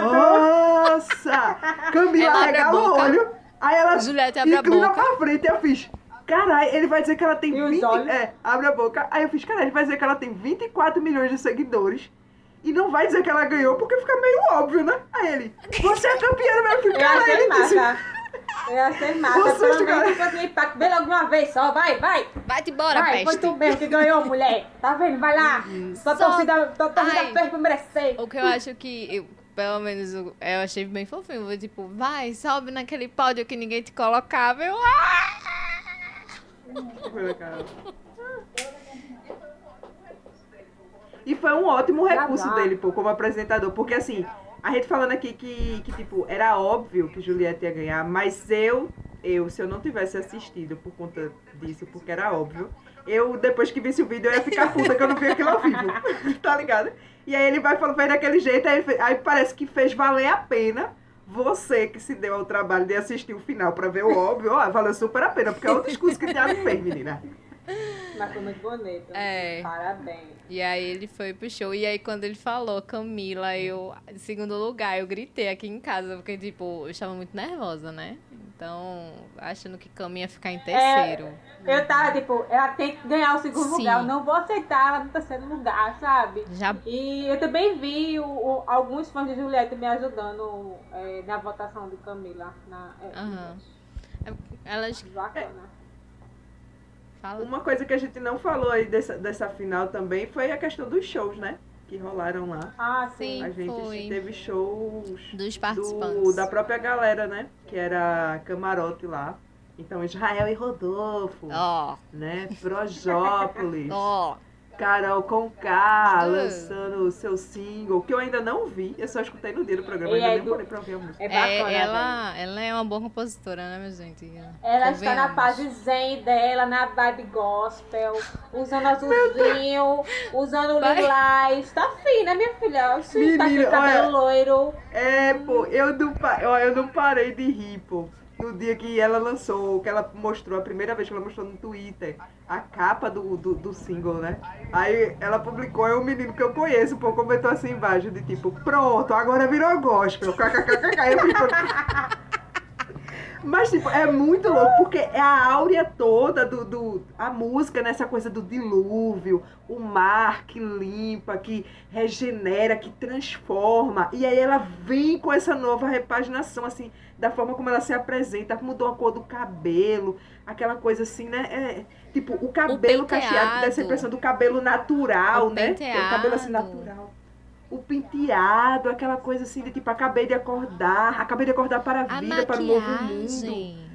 Nossa! Camila Ela abre a regala o boca. olho. Aí ela Juliette abre a inclina boca. pra frente e eu fiz. Caralho, ele vai dizer que ela tem E os 20. olhos? É, abre a boca. Aí eu fiz, caralho, ele vai dizer que ela tem 24 milhões de seguidores. E não vai dizer que ela ganhou, porque fica meio óbvio, né? Aí ele, você é campeã do meu filho. eu Caralho, achei ele disse. massa. Eu achei massa. Você, Pelo cara. menos fazer impacto. Vê logo de uma vez só. Vai, vai. Vai-te embora, vai, foi peste. tu mesmo que ganhou, mulher. Tá vendo? Vai lá. Tua Só- torcida, tua torcida fez pra merecer. O que eu acho que, eu, pelo menos, eu, eu achei bem fofinho. Foi tipo, vai, sobe naquele pódio que ninguém te colocava. Eu, ah! E foi um ótimo recurso dele, pô, como apresentador. Porque assim, a gente falando aqui que, que, tipo, era óbvio que Juliette ia ganhar, mas eu, eu, se eu não tivesse assistido por conta disso, porque era óbvio, eu, depois que visse o vídeo, eu ia ficar puta que eu não vi aquilo ao vivo. tá ligado? E aí ele vai falando, fez daquele jeito, aí, aí parece que fez valer a pena. Você que se deu ao trabalho de assistir o final pra ver o óbvio, ó, valeu super a pena, porque é o discurso que Thiago fez, menina. Mas foi muito bonito. É. Parabéns. E aí ele foi pro show. E aí quando ele falou Camila, eu, em segundo lugar, eu gritei aqui em casa, porque, tipo, eu estava muito nervosa, né? Então, achando que Cam ia ficar em terceiro. Eu tava, tipo, ela tem que ganhar o segundo Sim. lugar. Eu não vou aceitar ela no terceiro lugar, sabe? Já E eu também vi o- o- alguns fãs de Juliette me ajudando é, na votação de Camila. Na, é, Aham. elas Bacana. Falam. Uma coisa que a gente não falou aí dessa, dessa final também foi a questão dos shows, né? Que rolaram lá. Ah, sim. Sim. A gente foi. teve shows Dos do, participantes. da própria galera, né? Que era camarote lá. Então, Israel e Rodolfo, Ó, né? Projópolis, ó. Carol Conká lançando o seu single, que eu ainda não vi, eu só escutei no dia do programa, E ainda é nem do- parei pra ouvir a música. É bacana. É, ela, ela é uma boa compositora, né, minha gente? Ela está na fase zen dela, na vibe gospel, usando azulzinho, usando lilás. Tá fina, minha filha. Oxi, tá com cabelo loiro. É, pô, eu não, eu não parei de rir, pô. No dia que ela lançou, que ela mostrou, a primeira vez que ela mostrou no Twitter, a capa do, do, do single, né? Aí ela publicou, é um menino que eu conheço, pô, comentou assim embaixo, de tipo, pronto, agora virou gospel. Fico... Mas, tipo, é muito louco, porque é a áurea toda do, do. A música, nessa coisa do dilúvio, o mar que limpa, que regenera, que transforma. E aí ela vem com essa nova repaginação, assim, da forma como ela se apresenta, mudou a cor do cabelo, aquela coisa assim, né? É, tipo, o cabelo cacheado, que dá essa penteado. impressão do cabelo natural, O né? Tem O cabelo assim penteado. natural. O penteado, aquela coisa assim de tipo, acabei de acordar, acabei de acordar para a A vida, para o novo mundo.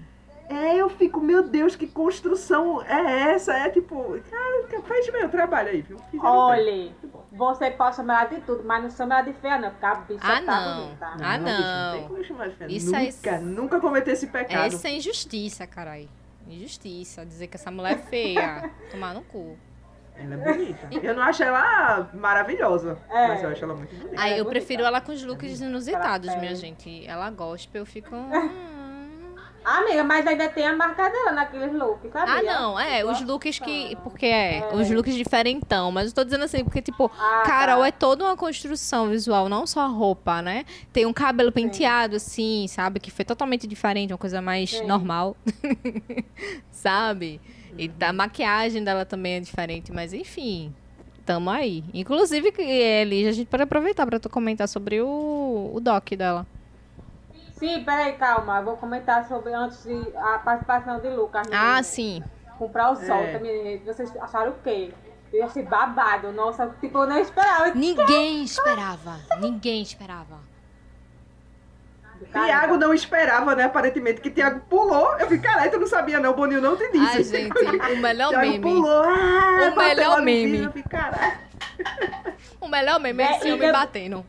É, eu fico, meu Deus, que construção é essa? É tipo, cara, faz o trabalho aí, viu? Fizeram bem. Olhe, você pode chamar ela de tudo, mas não chama ela de feia, não, porque a bicha Ah, tá não. bonita. Ah, bicho, não. tem como chamar de feia. Isso nunca, nunca cometi esse pecado. Essa é injustiça, carai. Injustiça. Dizer que essa mulher é feia. Tomar no cu. Ela é bonita. Eu não acho ela maravilhosa, É. mas eu acho ela muito bonita. Aí é eu bonita. prefiro ela com os looks inusitados, Ela minha é. gente. Ela gospel, eu fico. hum. Amiga, mas ainda tem a marca dela naqueles looks, sabia? Ah, não, é, os looks que. Porque é, os looks diferentão. Mas eu tô dizendo assim, porque, tipo, Ah, Carol tá. é toda uma construção visual, não só a roupa, né? Tem um cabelo penteado, assim, sabe? Que foi totalmente diferente, uma coisa mais Sim. normal. sabe? E a maquiagem dela também é diferente, mas enfim. Tamo aí. Inclusive, Elis, a gente pode aproveitar pra tu comentar sobre o, o doc dela. Sim, peraí, calma. Eu vou comentar sobre antes de a participação de Lucas. Ah, sim. Comprar o sol, É. também. Vocês acharam o quê? Eu achei babado. Nossa, tipo, eu não esperava. Ninguém esperava. Ninguém esperava. Tiago não esperava, né, aparentemente, que Tiago pulou. Eu fiquei, caralho, tu não sabia não, o Boninho não te disse. Ai, gente, o melhor Tiago meme. pulou, ah, O melhor meme. vídeo, Eu fiquei, caralho. O melhor meme é É, esse e homem eu- batendo.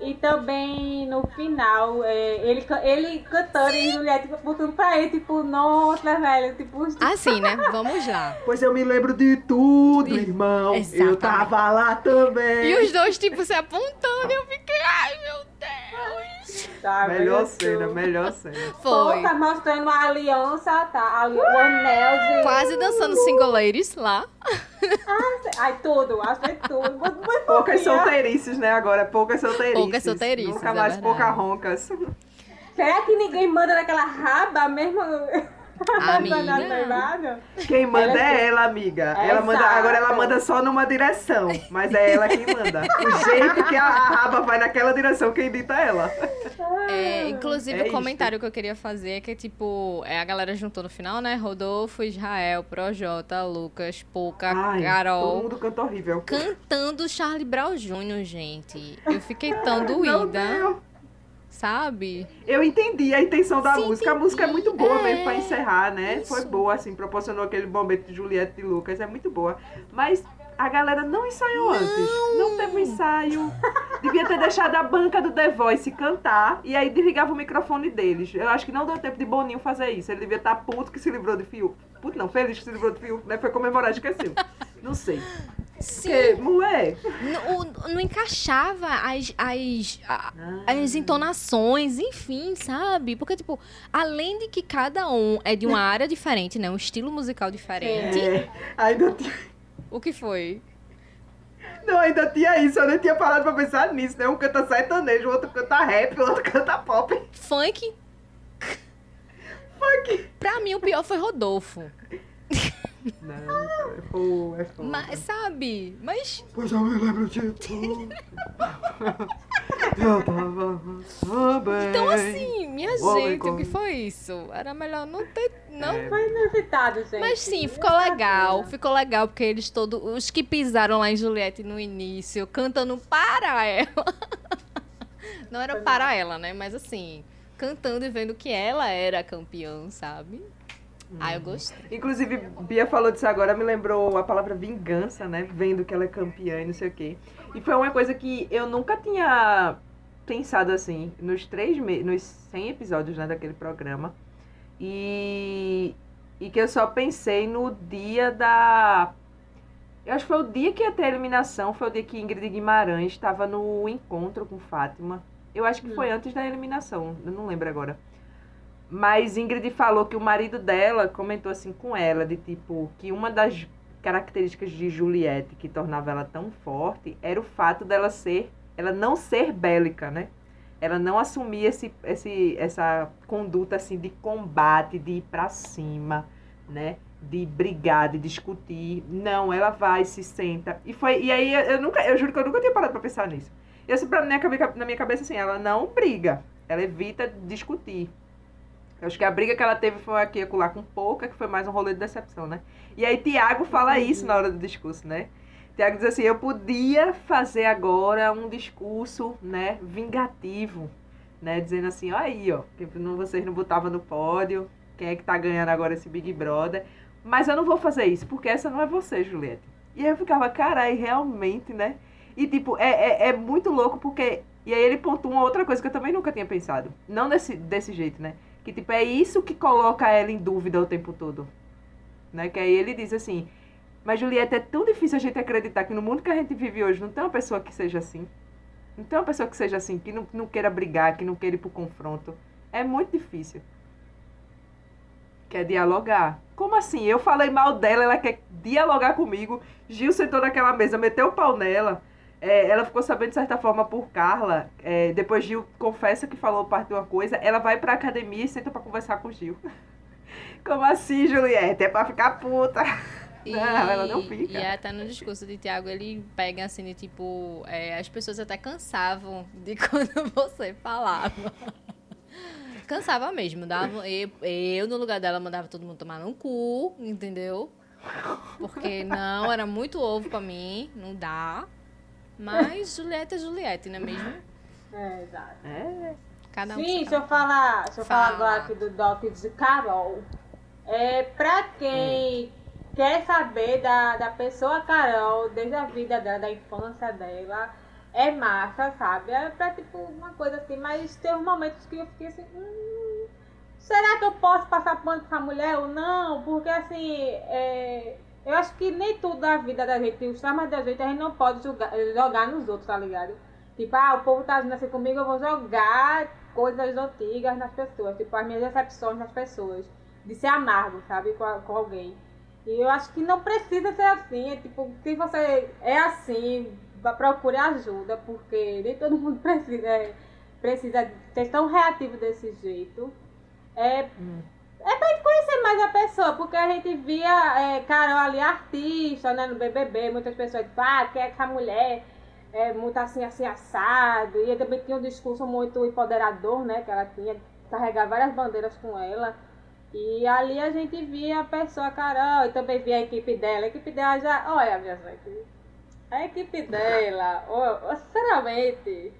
E também no final, é, ele, ele cantando e Juliette botando pra ele, tipo, nossa, velho, tipo, Assim, né? Vamos lá. Pois eu me lembro de tudo, irmão. Eu exatamente. tava lá também. E os dois, tipo, se apontando. E eu fiquei, ai, meu Deus. Tá, Melhor cena, melhor cena. Foi. Pô, tá mostrando a aliança, tá? Ali, o anel de... Quase dançando single ladies lá. Ai, tudo, achei tudo. Muito, muito Poucas solteirices, né, agora. Poucas solteirices. Poucas solteirices, Nunca é mais verdade. pouca roncas. Será que ninguém manda naquela raba mesmo? Amiga. Na noivado? Quem manda Ela é ela, amiga. É ela manda, exato. agora ela manda só numa direção, mas é ela quem manda. O jeito que a, a raba vai naquela direção, quem dita é ela. É, inclusive, É o isto. comentário que eu queria fazer é que, tipo, é, a galera juntou no final, né? Rodolfo, Israel, Projota, Lucas, Pouca, Ai, todo Carol. mundo canta horrível. Cantando Charlie Brown Jr., gente. Eu fiquei tão doída. Sabe? Eu entendi a intenção da Sim, música. A música é muito boa é. mesmo pra encerrar, né? Isso. Foi boa, assim, proporcionou aquele momento de Juliette e Lucas, é muito boa. Mas a galera não ensaiou antes. Não teve ensaio. Devia ter deixado a banca do The Voice cantar e aí desligava o microfone deles. Eu acho que não deu tempo de Boninho fazer isso. Ele devia estar puto que se livrou de Fiuk. Puto não, feliz que se livrou de Fiuk, né? Foi comemorar, esqueceu. Não sei. Sim, Porque, mulher. não, não encaixava as, as, a- as entonações, enfim, sabe? Porque, tipo, além de que cada um é de uma área diferente, né? Um estilo musical diferente. É, ainda tinha. O que foi? Não, ainda tinha isso, eu nem tinha parado pra pensar nisso, né? Um canta sertanejo, o outro canta rap, o outro canta pop. Funk, Funk. pra mim, o pior foi Rodolfo. Não, é fogo, é fogo. Mas, sabe? Mas Pois eu me lembro de tudo. eu tava bem. Então, assim, minha O homem gente, o que foi isso? Era melhor não ter. Não. É. Foi inusitado, gente. Mas sim, ficou legal. Ficou legal, porque eles todos. Os que pisaram lá em Juliette no início, cantando para ela. Não era para ela, né? Mas assim, cantando e vendo que ela era campeã, sabe? Ah, eu gostei. Inclusive, Bia falou disso agora, me lembrou a palavra vingança, né? Vendo que ela é campeã e não sei o quê. E foi uma coisa que eu nunca tinha pensado assim, nos três nos 100 episódios né, daquele programa. E, e que eu só pensei no dia da. Eu acho que foi o dia que ia ter a eliminação, foi o dia que Ingrid Guimarães estava no encontro com Fátima. Eu acho que foi antes da eliminação, eu não lembro agora. Mas Ingrid falou que o marido dela comentou assim com ela, de tipo, que uma das características de Juliette que tornava ela tão forte era o fato dela ser, ela não ser bélica, né? Ela não assumir esse, esse, essa conduta assim de combate, de ir pra cima, né? De brigar, de discutir. Não, ela vai, se senta. E foi, e aí eu, nunca, eu juro que eu nunca tinha parado pra pensar nisso. Eu sempre na minha, na minha cabeça assim, ela não briga, ela evita discutir. Eu acho que a briga que ela teve foi aqui acolá com pouca, que foi mais um rolê de decepção, né? E aí Tiago fala isso na hora do discurso, né? Tiago diz assim, eu podia fazer agora um discurso, né, vingativo, né? Dizendo assim, ó aí, ó, que não, vocês não botavam no pódio, quem é que tá ganhando agora esse Big Brother. Mas eu não vou fazer isso, porque essa não é você, Juliette. E aí eu ficava, carai, realmente, né? E tipo, é, é, é muito louco porque. E aí ele pontua uma outra coisa que eu também nunca tinha pensado. Não desse, desse jeito, né? Que tipo, é isso que coloca ela em dúvida o tempo todo. Né? Que aí ele diz assim, mas Juliette, é tão difícil a gente acreditar que no mundo que a gente vive hoje não tem uma pessoa que seja assim. Não tem uma pessoa que seja assim, que não, não queira brigar, que não queira ir pro confronto. É muito difícil. Quer dialogar. Como assim? Eu falei mal dela, ela quer dialogar comigo. Gil sentou naquela mesa, meteu o pau nela. É, ela ficou sabendo de certa forma por Carla. É, depois Gil confessa que falou parte de uma coisa. Ela vai pra academia e senta pra conversar com Gil. Como assim, Juliette? É pra ficar puta. E, Não, ela não fica. E até no discurso de Tiago, ele pega assim, de tipo, é, as pessoas até cansavam de quando você falava. Cansava mesmo. Dava, eu, eu, no lugar dela, mandava todo mundo tomar no cu, entendeu? Porque não, era muito ovo pra mim, não dá. Mas Juliette é Juliette, não é mesmo? É, exato. É. Cada um Sim, deixa eu falar, deixa eu falar Fala. agora aqui do Doc de Carol. É, pra quem quer saber da, da pessoa Carol, desde a vida dela, da infância dela, é massa, sabe? É pra tipo uma coisa assim, mas tem uns momentos que eu fiquei assim, hum, será que eu posso passar pano pra essa mulher ou não? Porque assim, é, eu acho que nem tudo da vida da gente, os traumas da gente, a gente não pode julgar- jogar nos outros, tá ligado? Tipo, ah, o povo tá agindo assim comigo, eu vou jogar coisas antigas nas pessoas, tipo, as minhas decepções nas pessoas. De ser amargo, sabe, com, a- com alguém. E eu acho que não precisa ser assim. É tipo, se você é assim, procure ajuda, porque nem todo mundo precisa, é, precisa ser tão reativo desse jeito. É, é pra conhecer mais a pessoa, porque a gente via é, Carol ali, artista, né, no BBB, muitas pessoas, tipo, ah, quem é essa mulher? É muito assim, assim, assado. E também tinha um discurso muito empoderador, né, que ela tinha, carregar várias bandeiras com ela. E ali a gente via a pessoa Carol e também via a equipe dela. A equipe dela já. Olha, minha gente. A equipe dela, oh, sinceramente.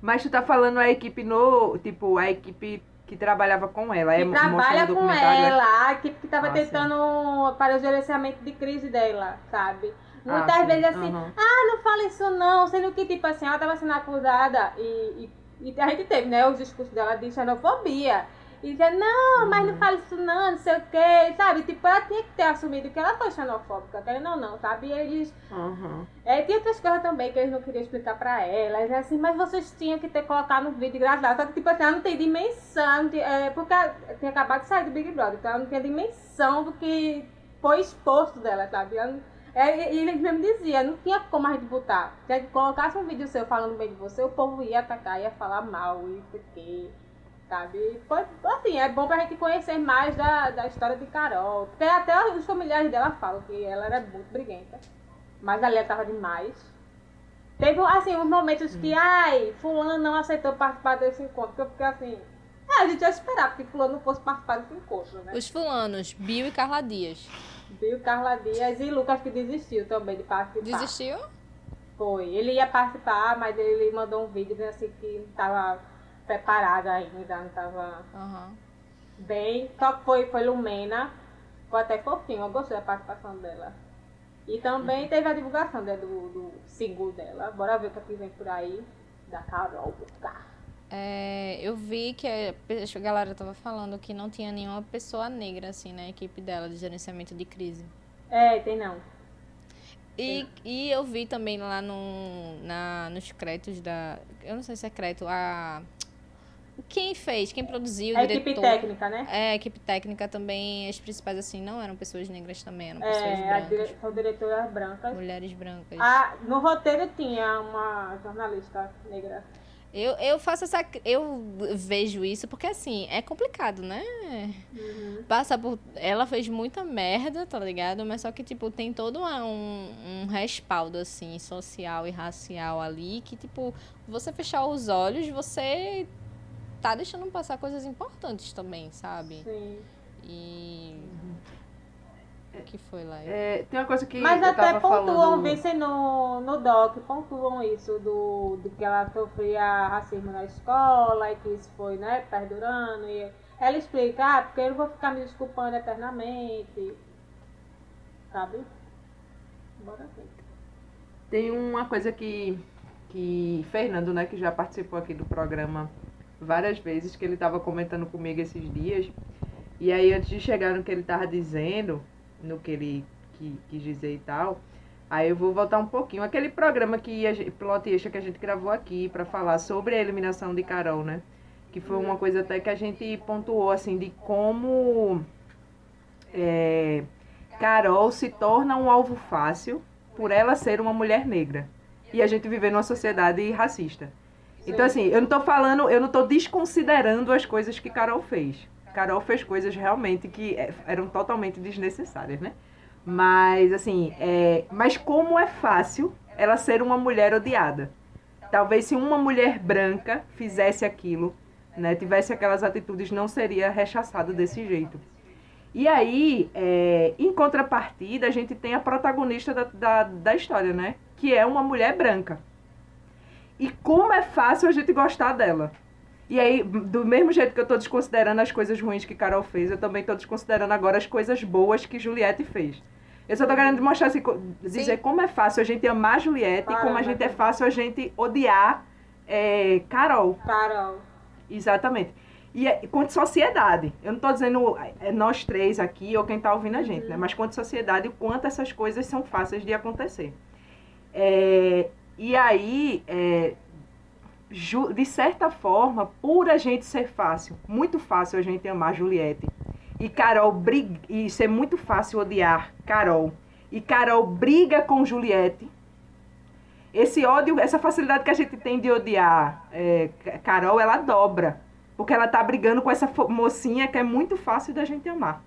Mas tu tá falando a equipe no. Tipo, a equipe que trabalhava com ela. Que é, trabalha com ela, a equipe que tava Ah, sim. tentando para o gerenciamento de crise dela, sabe? Muitas sim, vezes assim, aham. ah, não fala isso não, sendo que, tipo assim, ela tava sendo acusada e, e, e a gente teve, né, os discursos dela de xenofobia. E dizia, não, mas não fala isso não, não sei o quê, sabe? Tipo, ela tinha que ter assumido que ela foi xenofóbica, querendo ou não, sabe? E eles. Uhum. É, tinha outras coisas também que eles não queriam explicar pra ela. Eles assim, mas vocês tinham que ter colocado no vídeo engraçado. Só que, tipo assim, ela não tem dimensão. de- é, porque ela tinha acabado de sair do Big Brother, então ela não tinha dimensão do que foi exposto dela, sabe? Ela é, e eles mesmo diziam, não tinha como a gente botar. Se colocasse um vídeo seu falando bem de você, o povo ia atacar, ia falar mal, e isso aqui, sabe? Foi, assim, é bom pra gente conhecer mais da, da história de Carol. Porque até os familiares dela falam que ela era muito briguenta. Mas ali ela tava demais. Teve, assim, uns momentos que, ai, fulano não aceitou participar desse encontro. Que eu fiquei assim, é, a gente ia esperar que fulano fosse participar desse encontro, né? Os fulanos, Bill e Carla Dias. Viu Carla Dias e Lucas que desistiu também de participar. Desistiu? Foi. Ele ia participar, mas ele mandou um vídeo dizendo assim que não estava preparado ainda, não estava Aham. bem. Só que foi, foi Lumena. Foi até fofinho, eu gostei da participação dela. E também teve a divulgação né, do, do single dela. Bora ver o que é vem por aí. Da Carol Bucar. É, eu vi que a pe- a galera tava falando que não tinha nenhuma pessoa negra, assim, na equipe dela de gerenciamento de crise. É, tem não. E, e eu vi também lá no, na, nos créditos da. Eu não sei se é crédito, a. Quem fez, quem produziu, A equipe diretor. técnica, né? É, a equipe técnica também, as principais, assim, não eram pessoas negras também, eram pessoas É, brancas. dire... são diretoras brancas. Mulheres brancas. Ah, no roteiro tinha uma jornalista negra. Eu, eu faço essa. Eu vejo isso porque, assim, é complicado, né? Uhum. Passa por. Ela fez muita merda, tá ligado? Mas só que, tipo, tem todo uma- um, um respaldo, assim, social e racial ali que, tipo, você fechar os olhos, você tá deixando passar coisas importantes também, sabe? Sim. E. O que foi lá? É, tem uma coisa que Mas eu até tava pontuam, falando... Vincent, no, no doc, pontuam isso do, do que ela sofria racismo na escola e que isso foi, né, perdurando. E ela explica, ah, porque eu não vou ficar me desculpando eternamente. Sabe? Bora ver. Tem uma coisa que, que Fernando, né, que já participou aqui do programa várias vezes, que ele estava comentando comigo esses dias. E aí, antes de chegar no que ele estava dizendo, no que ele que, quis dizer e tal, aí eu vou voltar um pouquinho. Aquele programa que a gente, Plot que a gente gravou aqui para falar sobre a eliminação de Carol, né? Que foi uma coisa até que a gente pontuou, assim, de como é, Carol se torna um alvo fácil por ela ser uma mulher negra. E a gente viver numa sociedade racista. Então, assim, eu não tô falando, eu não tô desconsiderando as coisas que Carol fez. Carol fez coisas realmente que é, eram totalmente desnecessárias, né? Mas, assim, é, mas como é fácil ela ser uma mulher odiada. Talvez se uma mulher branca fizesse aquilo, né, tivesse aquelas atitudes, não seria rechaçado desse jeito. E aí, é, em contrapartida, a gente tem a protagonista da, da, da história, né? Que é uma mulher branca. E como é fácil a gente gostar dela. E aí, do mesmo jeito que eu tô desconsiderando as coisas ruins que Carol fez, eu também tô desconsiderando agora as coisas boas que Juliette fez. Eu só tô querendo mostrar, assim, dizer como é fácil a gente amar Juliette e como a gente é fácil a gente odiar é, Carol. Carol. Exatamente. E é, quanto sociedade, eu não estou dizendo é, nós três aqui ou quem está ouvindo a gente, né? Mas quanto sociedade, o quanto essas coisas são fáceis de acontecer. É, e aí, é, de certa forma, por a gente ser fácil, muito fácil a gente amar Juliette, e Carol briga, e ser muito fácil odiar Carol, e Carol briga com Juliette, esse ódio, essa facilidade que a gente tem de odiar é, Carol, ela dobra. Porque ela tá brigando com essa mocinha que é muito fácil da gente amar.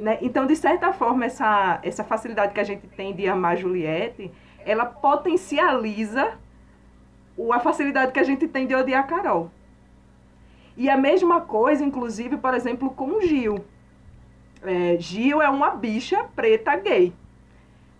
Né? Então, de certa forma, essa, essa facilidade que a gente tem de amar Juliette, ela potencializa o, a facilidade que a gente tem de odiar Carol. E a mesma coisa, inclusive, por exemplo, com Gil. É, Gil é uma bicha preta gay.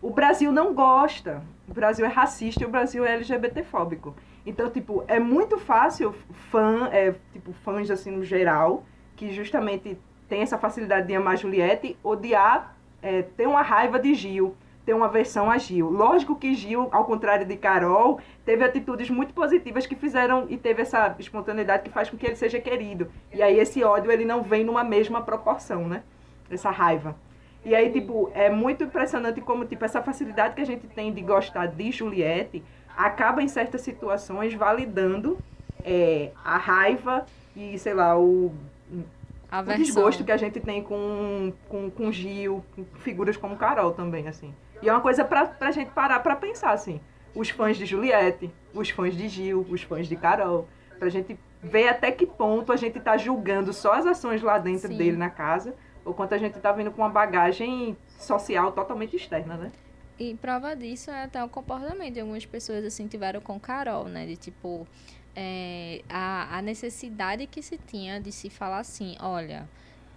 O Brasil não gosta. O Brasil é racista e o Brasil é LGBTfóbico. Então, tipo, é muito fácil fã, é, tipo, fãs assim no geral, que justamente tem essa facilidade de amar Juliette, odiar, é, ter uma raiva de Gil, ter uma versão a Gil. Lógico que Gil, ao contrário de Carol, teve atitudes muito positivas que fizeram e teve essa espontaneidade que faz com que ele seja querido. E aí esse ódio ele não vem numa mesma proporção, né? Essa raiva. E aí, tipo, é muito impressionante como, tipo, essa facilidade que a gente tem de gostar de Juliette acaba, em certas situações, validando é, a raiva e, sei lá, o, o desgosto que a gente tem com, com, com Gil, com figuras como Carol também, assim. E é uma coisa pra, pra gente parar pra pensar, assim. Os fãs de Juliette, os fãs de Gil, os fãs de Carol. Pra gente ver até que ponto a gente tá julgando só as ações lá dentro Sim. dele na casa, ou quanto a gente tá vindo com uma bagagem social totalmente externa, né? E prova disso é até o comportamento de algumas pessoas, assim, tiveram com Carol, né? De tipo, é, a, a necessidade que se tinha de se falar assim, olha,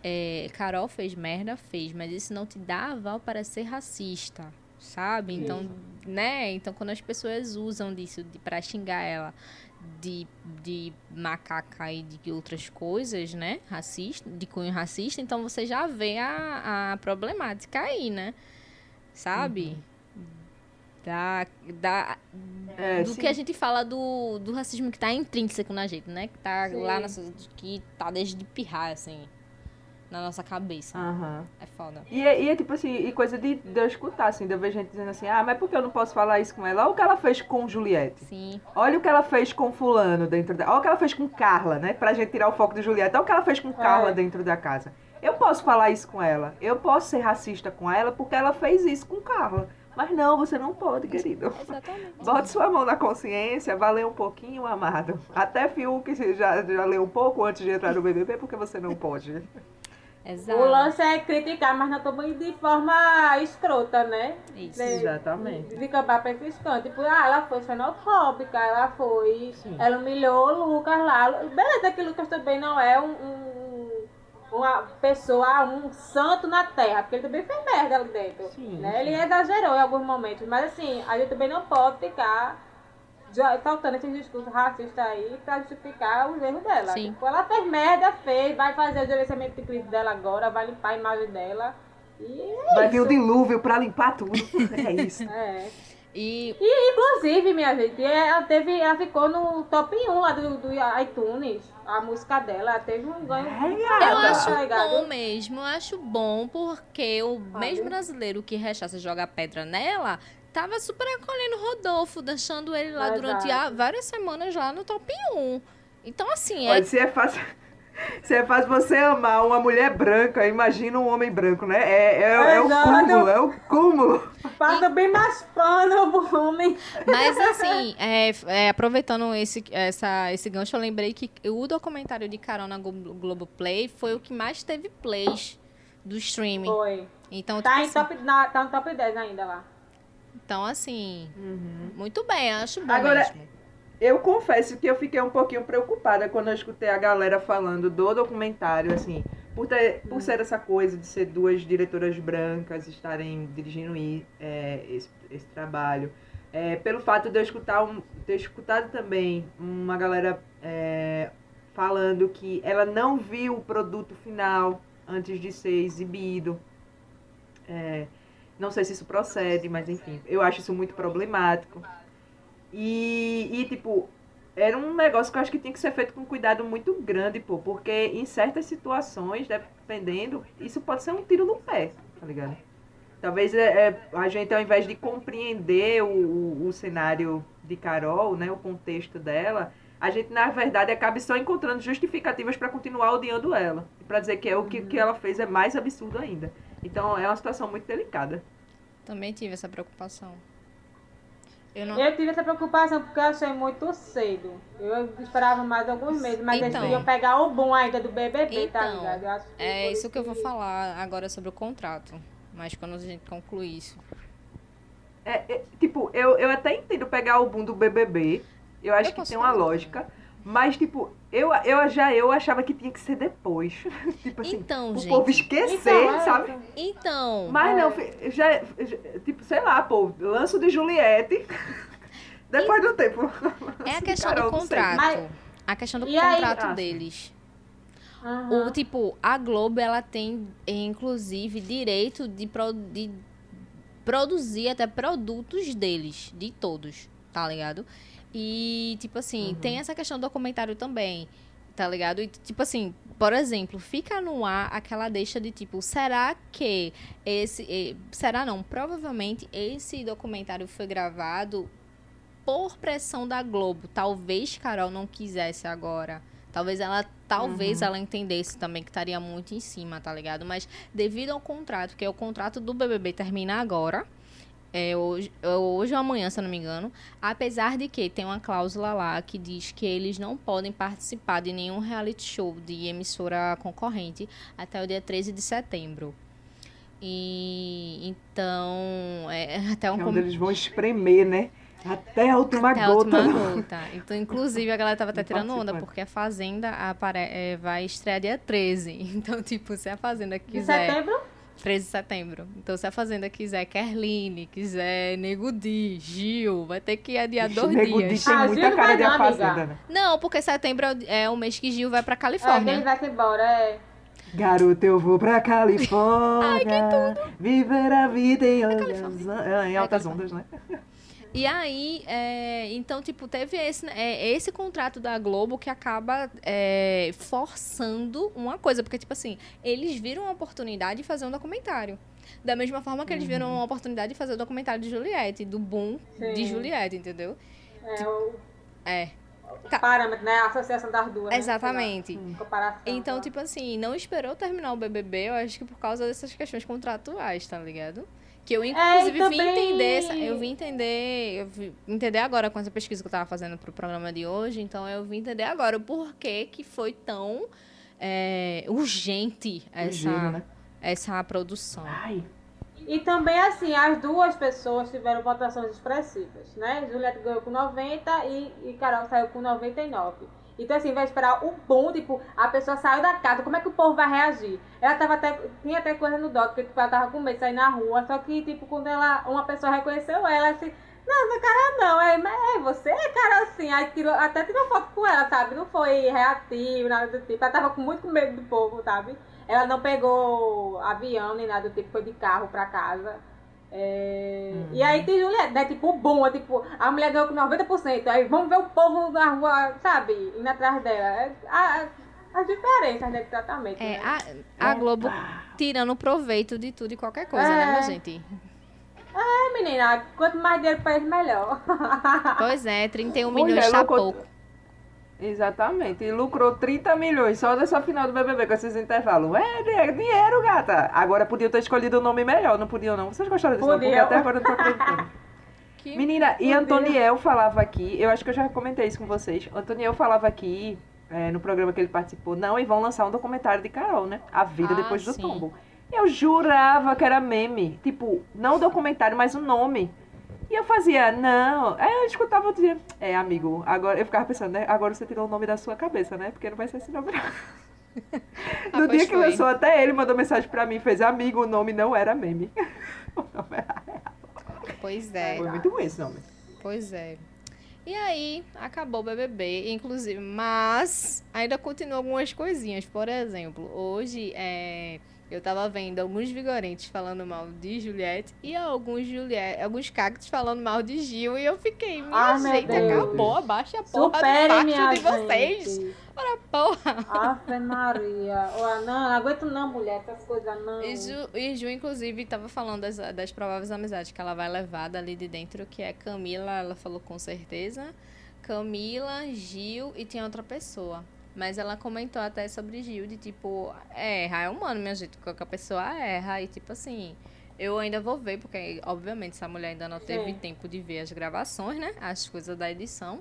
é, Carol fez merda, fez, mas isso não te dá aval para ser racista, sabe? Então, né? Então, quando as pessoas usam disso de, pra xingar ela de, de macaca e de outras coisas, né? Racista, de cunho racista, então você já vê a, a problemática aí, né? Sabe? Da, da, É, do sim. que a gente fala do, do racismo que tá intrínseco na gente, né? Que tá Sim. lá, nessa, que tá desde pirrar, assim, na nossa cabeça. Aham. É foda. E, é- e é tipo assim, e coisa de, de eu escutar, assim, de eu ver gente dizendo assim, ah, mas por que eu não posso falar isso com ela? Olha o que ela fez com Juliette. Sim, Olha o que ela fez com fulano dentro da... Olha o que ela fez com Carla, né? Pra gente tirar o foco de Juliette. Olha o que ela fez com Carla É. dentro da casa. Eu posso falar isso com ela. Eu posso ser racista com ela porque ela fez isso com Carla. Mas não, você não pode, querido. exatamente. Bote sua mão na consciência, vai ler um pouquinho, amado. Até Fiuk já, já leu um pouco antes de entrar no BBB, porque você não pode. Exato. O lance é criticar, mas não também de forma escrota, né? Isso. De- Exatamente. De acabar pra esses cantos. Tipo, ah, ela foi xenofóbica, ela foi. Sim. Ela humilhou o Lucas lá. Beleza, que o Lucas também não é um, um- uma pessoa, um santo na terra, porque ele também fez merda ali dentro. Sim, né? Ele sim. exagerou em alguns momentos, mas assim, a gente também não pode ficar soltando esses discursos racistas aí pra justificar os erros dela. Sim. Tipo, ela fez merda, fez, vai fazer o gerenciamento de crise dela agora, vai limpar a imagem dela. E é Vai vir o isso. dilúvio pra limpar tudo. É isso. É. E E, inclusive, minha gente, ela, teve, ela ficou no top 1 lá do, do iTunes, a música dela. Ela teve um ganho. É, eu acho tá bom mesmo, eu acho bom porque o Ah, mesmo brasileiro que rechaça jogar pedra nela tava super acolhendo o Rodolfo, deixando ele lá durante a- várias semanas lá no top 1. Então, assim, Olha, é, se é fácil. Se é fácil você amar uma mulher branca, imagina um homem branco, né? É, é, é o cúmulo, é o cúmulo. Passa bem mais pano pro homem. Mas assim, é, é, aproveitando esse, essa, esse gancho, eu lembrei que o documentário de Carol na Glo- Globoplay foi o que mais teve plays do streaming. Foi. Então, Tá, tipo em assim, top, na- tá no top 10 ainda lá. Então, assim, muito bem, acho bom Agora- mesmo. Eu confesso que eu fiquei um pouquinho preocupada quando eu escutei a galera falando do documentário, assim, por, ter, por ser essa coisa de ser duas diretoras brancas estarem dirigindo é, esse, esse trabalho. É, pelo fato de eu escutar um, ter escutado também uma galera é, falando que ela não viu o produto final antes de ser exibido. É, não sei se isso procede, mas enfim, eu acho isso muito problemático. E, e, tipo, era um negócio que eu acho que tinha que ser feito com cuidado muito grande, pô, porque em certas situações, dependendo, isso pode ser um tiro no pé, tá ligado? Talvez é, é, a gente, ao invés de compreender o, o, o cenário de Carol, né, o contexto dela, a gente, na verdade, acaba só encontrando justificativas para continuar odiando ela. Para dizer que é, o que, que ela fez é mais absurdo ainda. Então, é uma situação muito delicada. Também tive essa preocupação. Eu não. Eu tive essa preocupação porque eu achei muito cedo. Eu esperava mais alguns meses, mas eles Então. queriam pegar o bom ainda do BBB, tá Então, ligado? Eu acho É isso que eu vou falar agora sobre o contrato. Mas quando a gente concluir isso. É, é, tipo, eu, eu até entendo pegar o boom do BBB. Eu acho Eu que tem uma lógica. Mas, tipo, eu, eu já eu achava que tinha que ser depois. tipo assim, Então, o gente. povo esquecer, Então, sabe? Então. Mas não, É. já, já- tipo, sei lá, pô, lanço de Juliette. Depois do tempo. É a questão Carol, do contrato. Mas- A questão do E aí- contrato Ah, deles. Aham. O tipo, a Globo ela tem inclusive direito de, pro- de produzir até produtos deles, de todos, tá ligado? E, tipo assim, tem essa questão do documentário também, tá ligado? E, tipo assim, por exemplo, fica no ar aquela deixa de tipo, será que esse. será não? Provavelmente esse documentário foi gravado por pressão da Globo. Talvez Carol não quisesse agora. Talvez ela, talvez ela entendesse também que estaria muito em cima, tá ligado? Mas devido ao contrato, que é o contrato do BBB termina agora, é hoje, é hoje ou amanhã, se eu não me engano, apesar de que tem uma cláusula lá que diz que eles não podem participar de nenhum reality show de emissora concorrente até o dia 13 de setembro. E então, é até um é com- onde eles vão espremer, né? Até a última até a gota. última gota. Então, inclusive, a galera tava até Não tirando onda, porque a Fazenda apare- é, vai estrear dia 13. Então, tipo, se a Fazenda De quiser... setembro? 13 de setembro. Então, se a Fazenda quiser Kerline, quiser Nego Di, Gil, vai ter que adiar dois Nego Di dias. tem Ah, muita Gil não cara de não, a fazenda, né? Não, porque setembro é o- é mês que Gil vai pra É, Califórnia. ele vai embora, é. Garoto, eu vou pra Califórnia. Ai, que tudo. Viver a vida em, ondas- ah, em altas ondas, né? E aí, é, então, tipo, teve esse, é, esse contrato da Globo que acaba é, forçando uma coisa. Porque, tipo assim, eles viram uma oportunidade de fazer um documentário. Da mesma forma que eles viram uma oportunidade de fazer o documentário de Juliette, do boom de Sim. Juliette, entendeu? É o É, Tá. parâmetro, né? A associação das duas. né? exatamente. Lá, Comparação. Então, lá. tipo assim, não esperou terminar o BBB, eu acho que por causa dessas questões contratuais, tá ligado? Que eu, inclusive, e vim entender, essa- eu vim entender, eu vim entender agora com essa pesquisa que eu tava fazendo pro programa de hoje, então eu vim entender agora o porquê que foi tão é, urgente essa, né? essa produção. Ai, E também, assim, as duas pessoas tiveram votações expressivas, né? Juliette ganhou com 90 e, e Carol saiu com 99. Então, assim, vai esperar o bom, tipo, a pessoa saiu da casa, como é que o povo vai reagir? Ela tava até, tinha até no doc, porque tipo, ela tava com medo de sair na rua, só que, tipo, quando ela, uma pessoa reconheceu ela, assim, não, não é cara não, é, mas é você, é cara assim, aí tirou, até tirou foto com ela, sabe? Não foi reativo, nada do tipo, ela tava com muito medo do povo, sabe? Ela não pegou avião nem nada do tipo, foi de carro pra casa. É, E aí tem Juliette, né? Tipo, bom, é tipo, a mulher ganhou com 90%. Aí vamos ver o povo na rua, sabe? Indo atrás dela. É, a- a- as diferenças né, de tratamento. É, né? a, a Globo tirando proveito de tudo e qualquer coisa, né, É. minha gente? É, menina, quanto mais dinheiro pra eles, melhor. Pois é, 31 Mulher, milhões tá pouco. Exatamente. E lucrou 30 milhões só dessa final do BBB com esses intervalos. É, é dinheiro, gata. Agora podiam ter escolhido o nome melhor, não podiam não. Vocês gostaram desse nome? Porque Podiam. até agora eu não tô acreditando. Que- Menina, e Podia. Antoniel falava aqui, eu acho que eu já comentei isso com vocês. Antoniel falava aqui, é, no programa que ele participou, não, e vão lançar um documentário de Carol, né? A vida Ah, depois do sim. tombo. Eu jurava que era meme. Tipo, não o documentário, mas o nome. E eu fazia, não. Aí eu escutava e dizia, é, amigo, agora eu ficava pensando, né? Agora você tirou o nome da sua cabeça, né? Porque não vai ser esse nome, não. Ah, No pois dia que foi. lançou, até ele mandou mensagem pra mim, fez, amigo, o nome não era meme. o nome era Pois é. Foi muito ruim esse nome. Pois é. E aí, acabou o BBB, inclusive, mas ainda continuam algumas coisinhas. Por exemplo, hoje é, eu tava vendo alguns vigorentes falando mal de Juliette e alguns, Juliette, alguns cactos falando mal de Gil. E eu fiquei, minha meu gente, acabou, abaixa a porra do Supere fato minha de vocês. gente. Ora, porra. Ave Maria. Ó, não, não aguento não, mulher, essas coisas não. E Ju, e Ju, inclusive, tava falando das, das prováveis amizades que ela vai levar dali de dentro, que é Camila, ela falou com certeza. Camila, Gil e tinha outra pessoa. Mas ela comentou até sobre Gil, de tipo, é, errar é humano, minha gente, qualquer pessoa erra. E tipo assim, eu ainda vou ver, porque obviamente essa mulher ainda não teve Sim. tempo de ver as gravações, né? As coisas da edição.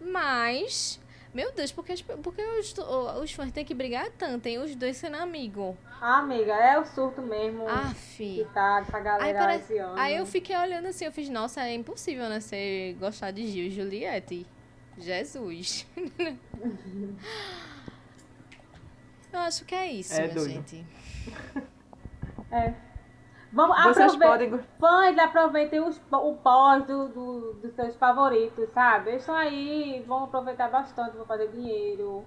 Mas, meu Deus, porque, porque os, os fãs têm que brigar tanto, tem os dois sendo amigos. Ah, amiga, é o surto mesmo. Aff. que tá essa Aí, galera parece- esse ano. aí eu fiquei olhando assim, eu fiz, nossa, é impossível, né? Você gostar de Gil e Juliette. Jesus. eu acho que é isso, É minha doido. gente. É. Vamos Vocês aproveitar. podem. Fãs, aproveitem os, o pós do, do- dos seus favoritos, sabe? Eles estão aí, vão aproveitar bastante, vão fazer dinheiro.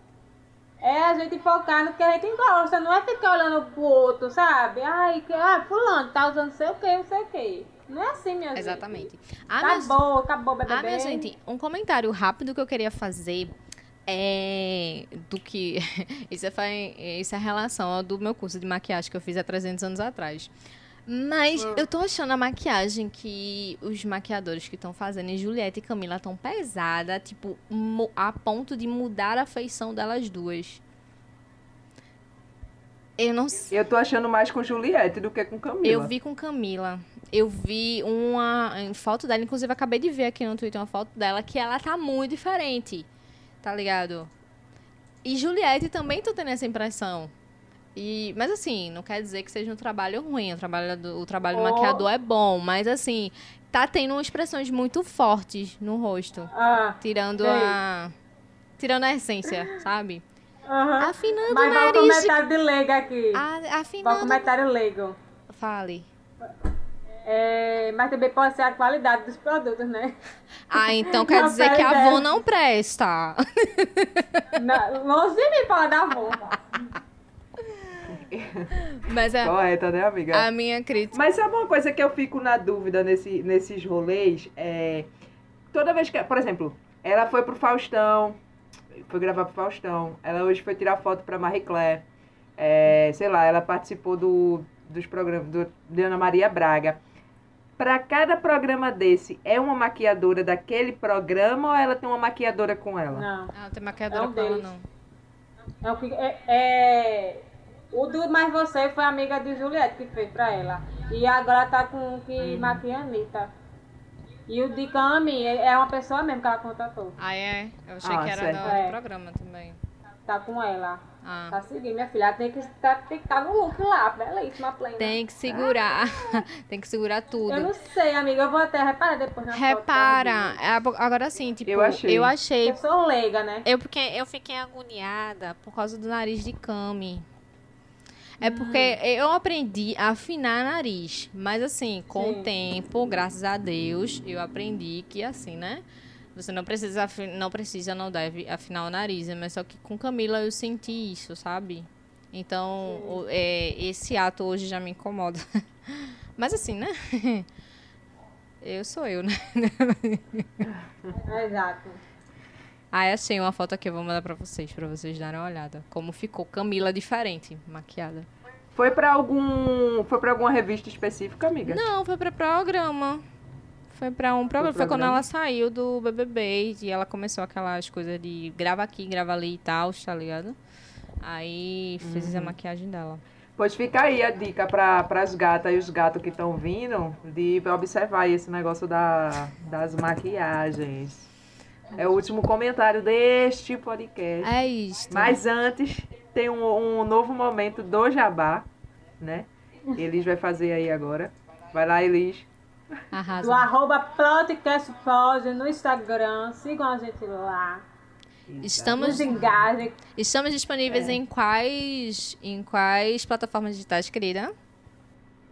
É a gente focar no que a gente gosta, não é ficar olhando pro outro, sabe? Ai, que, ah, fulano tá usando sei o que, não sei o que. Não é assim, minha gente. Exatamente. Ah, Acabou, acabou, bebê. Ah, minha gente, um comentário rápido que eu queria fazer é do que. Isso é, isso é relação ao do meu curso de maquiagem que eu fiz há 300 anos atrás. Mas eu tô achando a maquiagem que os maquiadores que estão fazendo em Juliette e Camila tão pesada, tipo, a ponto de mudar a feição delas duas. Eu não sei. Eu tô achando mais com Juliette do que com Camila. Eu vi com Camila. Eu vi uma foto dela, inclusive acabei de ver aqui no Twitter uma foto dela que ela tá muito diferente. Tá ligado? E Juliette também tô tendo essa impressão. E, mas assim, não quer dizer que seja um trabalho ruim. O trabalho do, o trabalho do Oh. maquiador é bom, mas assim, tá tendo expressões muito fortes no rosto. Ah, Tirando Sei. a. Tirando a essência, sabe? aham. Afinando Mas o vai o nariz. de- comentário de leigo aqui. A, Vai o afinando. comentário leigo. Fale. É, mas também pode ser a qualidade dos produtos, né? Ah, então quer dizer que a avó não presta. Na- Longe de mim falar da avó. Mas é Correta, né, amiga? a minha crítica. Mas sabe uma coisa que eu fico na dúvida nesse, nesses rolês? É, toda vez que. Por exemplo, ela foi pro Faustão, foi gravar pro Faustão. Ela hoje foi tirar foto pra Marie Claire. É, sei lá, ela participou do, dos programas do, de Ana Maria Braga. Pra cada programa desse, é uma maquiadora daquele programa ou ela tem uma maquiadora com ela? Não. Não tem maquiadora É um com ela, deles. não. É o que. É, é- o do Mais Você foi amiga de Juliette que fez pra ela. E agora tá com o que maquia a Anitta. E o de Cami é é uma pessoa mesmo que ela contratou. Ah, é? Eu achei Ah, que era certo. do, É. do programa também. Tá com ela. Ah. Tá seguindo, minha filha. Ela tem que estar tem que tá no look lá, belíssima, plena. Tem que segurar. tem que segurar tudo. Eu não sei, amiga. Eu vou até reparar depois na foto Repara. ela viu. É, Agora sim, tipo, Eu achei. Eu achei. Eu sou leiga, né? Eu, porque eu fiquei agoniada por causa do nariz de Cami. É porque eu aprendi a afinar nariz. Mas assim, com Sim. o tempo, graças a Deus, eu aprendi que assim, né? Você não precisa, não precisa, não deve afinar o nariz. né? Mas só que com Camila eu senti isso, sabe? Então, o- é, esse ato hoje já me incomoda. Mas assim, né? Eu sou eu, né? Exato. Ah, achei uma foto aqui, eu vou mandar pra vocês, pra vocês darem uma olhada. Como ficou Camila diferente, maquiada. Foi pra algum. Foi pra alguma revista específica, amiga? Não, foi pra programa. Foi pra um programa. Foi, quando ela saiu do BBB e ela começou aquelas coisas de grava aqui, grava ali e tal, tá ligado? Aí fez a maquiagem dela. Pois fica aí a dica para as gatas e os gatos que estão vindo de observar esse negócio da, das maquiagens. É o último comentário deste podcast. É isso. Mas antes, tem um, um novo momento do Jabá, né? Elis vai fazer aí agora. Vai lá, Elis. Do Arrasa. arroba podcastpod no Instagram. Sigam a gente lá. Estamos, engajem. estamos disponíveis É. em quais em quais plataformas digitais, querida?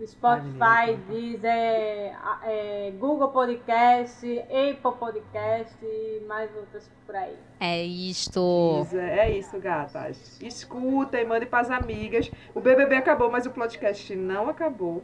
Spotify, Deezer, a- é, Google Podcast, Apple Podcast e mais outras por aí. É isto. Isso, É isso, gatas. Escutem, mandem pras amigas. O BBB acabou, mas o podcast não acabou.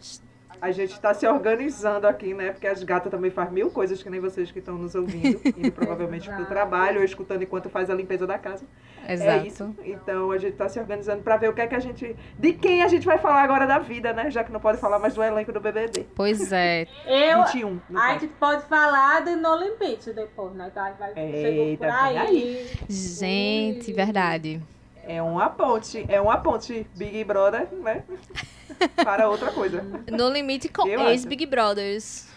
A gente tá se organizando aqui, né? Porque as gatas também fazem mil coisas que nem vocês que estão nos ouvindo. Indo provavelmente pro trabalho ou escutando enquanto faz a limpeza da casa. É Exato. isso. Então a gente tá se organizando pra ver o que é que a gente. De quem a gente vai falar agora da vida, né? Já que não pode falar mais do elenco do BBB. Pois é. Eu, 21. no a caso. gente pode falar de No Limite depois, né? Que a gente vai chegou Eita, por vem aí. Gente, verdade. É uma ponte. É uma ponte Big Brother, né? Para outra coisa. No limite com ex-Big Brothers.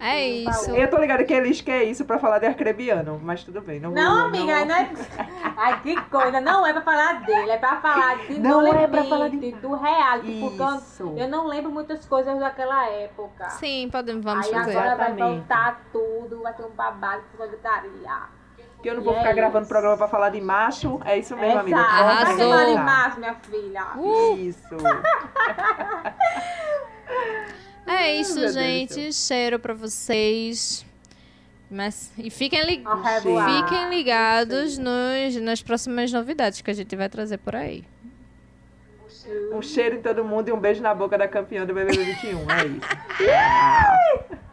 É isso. Eu tô ligada que eles querem isso pra falar de arcrebiano, mas tudo bem. Não, Não, vou- amiga, não é. Ai, que coisa. Não é pra falar dele, é pra falar de Não No é pra Limite, falar de- do reality. Porque eu- Isso. eu não lembro muitas coisas daquela época. Sim, podemos, vamos Aí fazer. agora vai voltar tudo, vai ter um babado gritaria. Que eu não vou E ficar é gravando programa pra falar de macho. É isso mesmo, amiga. Exato. Vai Arrasou. chamar deixar. de macho, minha filha. Isso. É isso, Meu Deus gente. Cheiro pra vocês. Mas, e fiquem, li- fiquem ligados nos, nas próximas novidades que a gente vai trazer por aí. Um cheiro em todo mundo e um beijo na boca da campeã do BBB 21. É isso.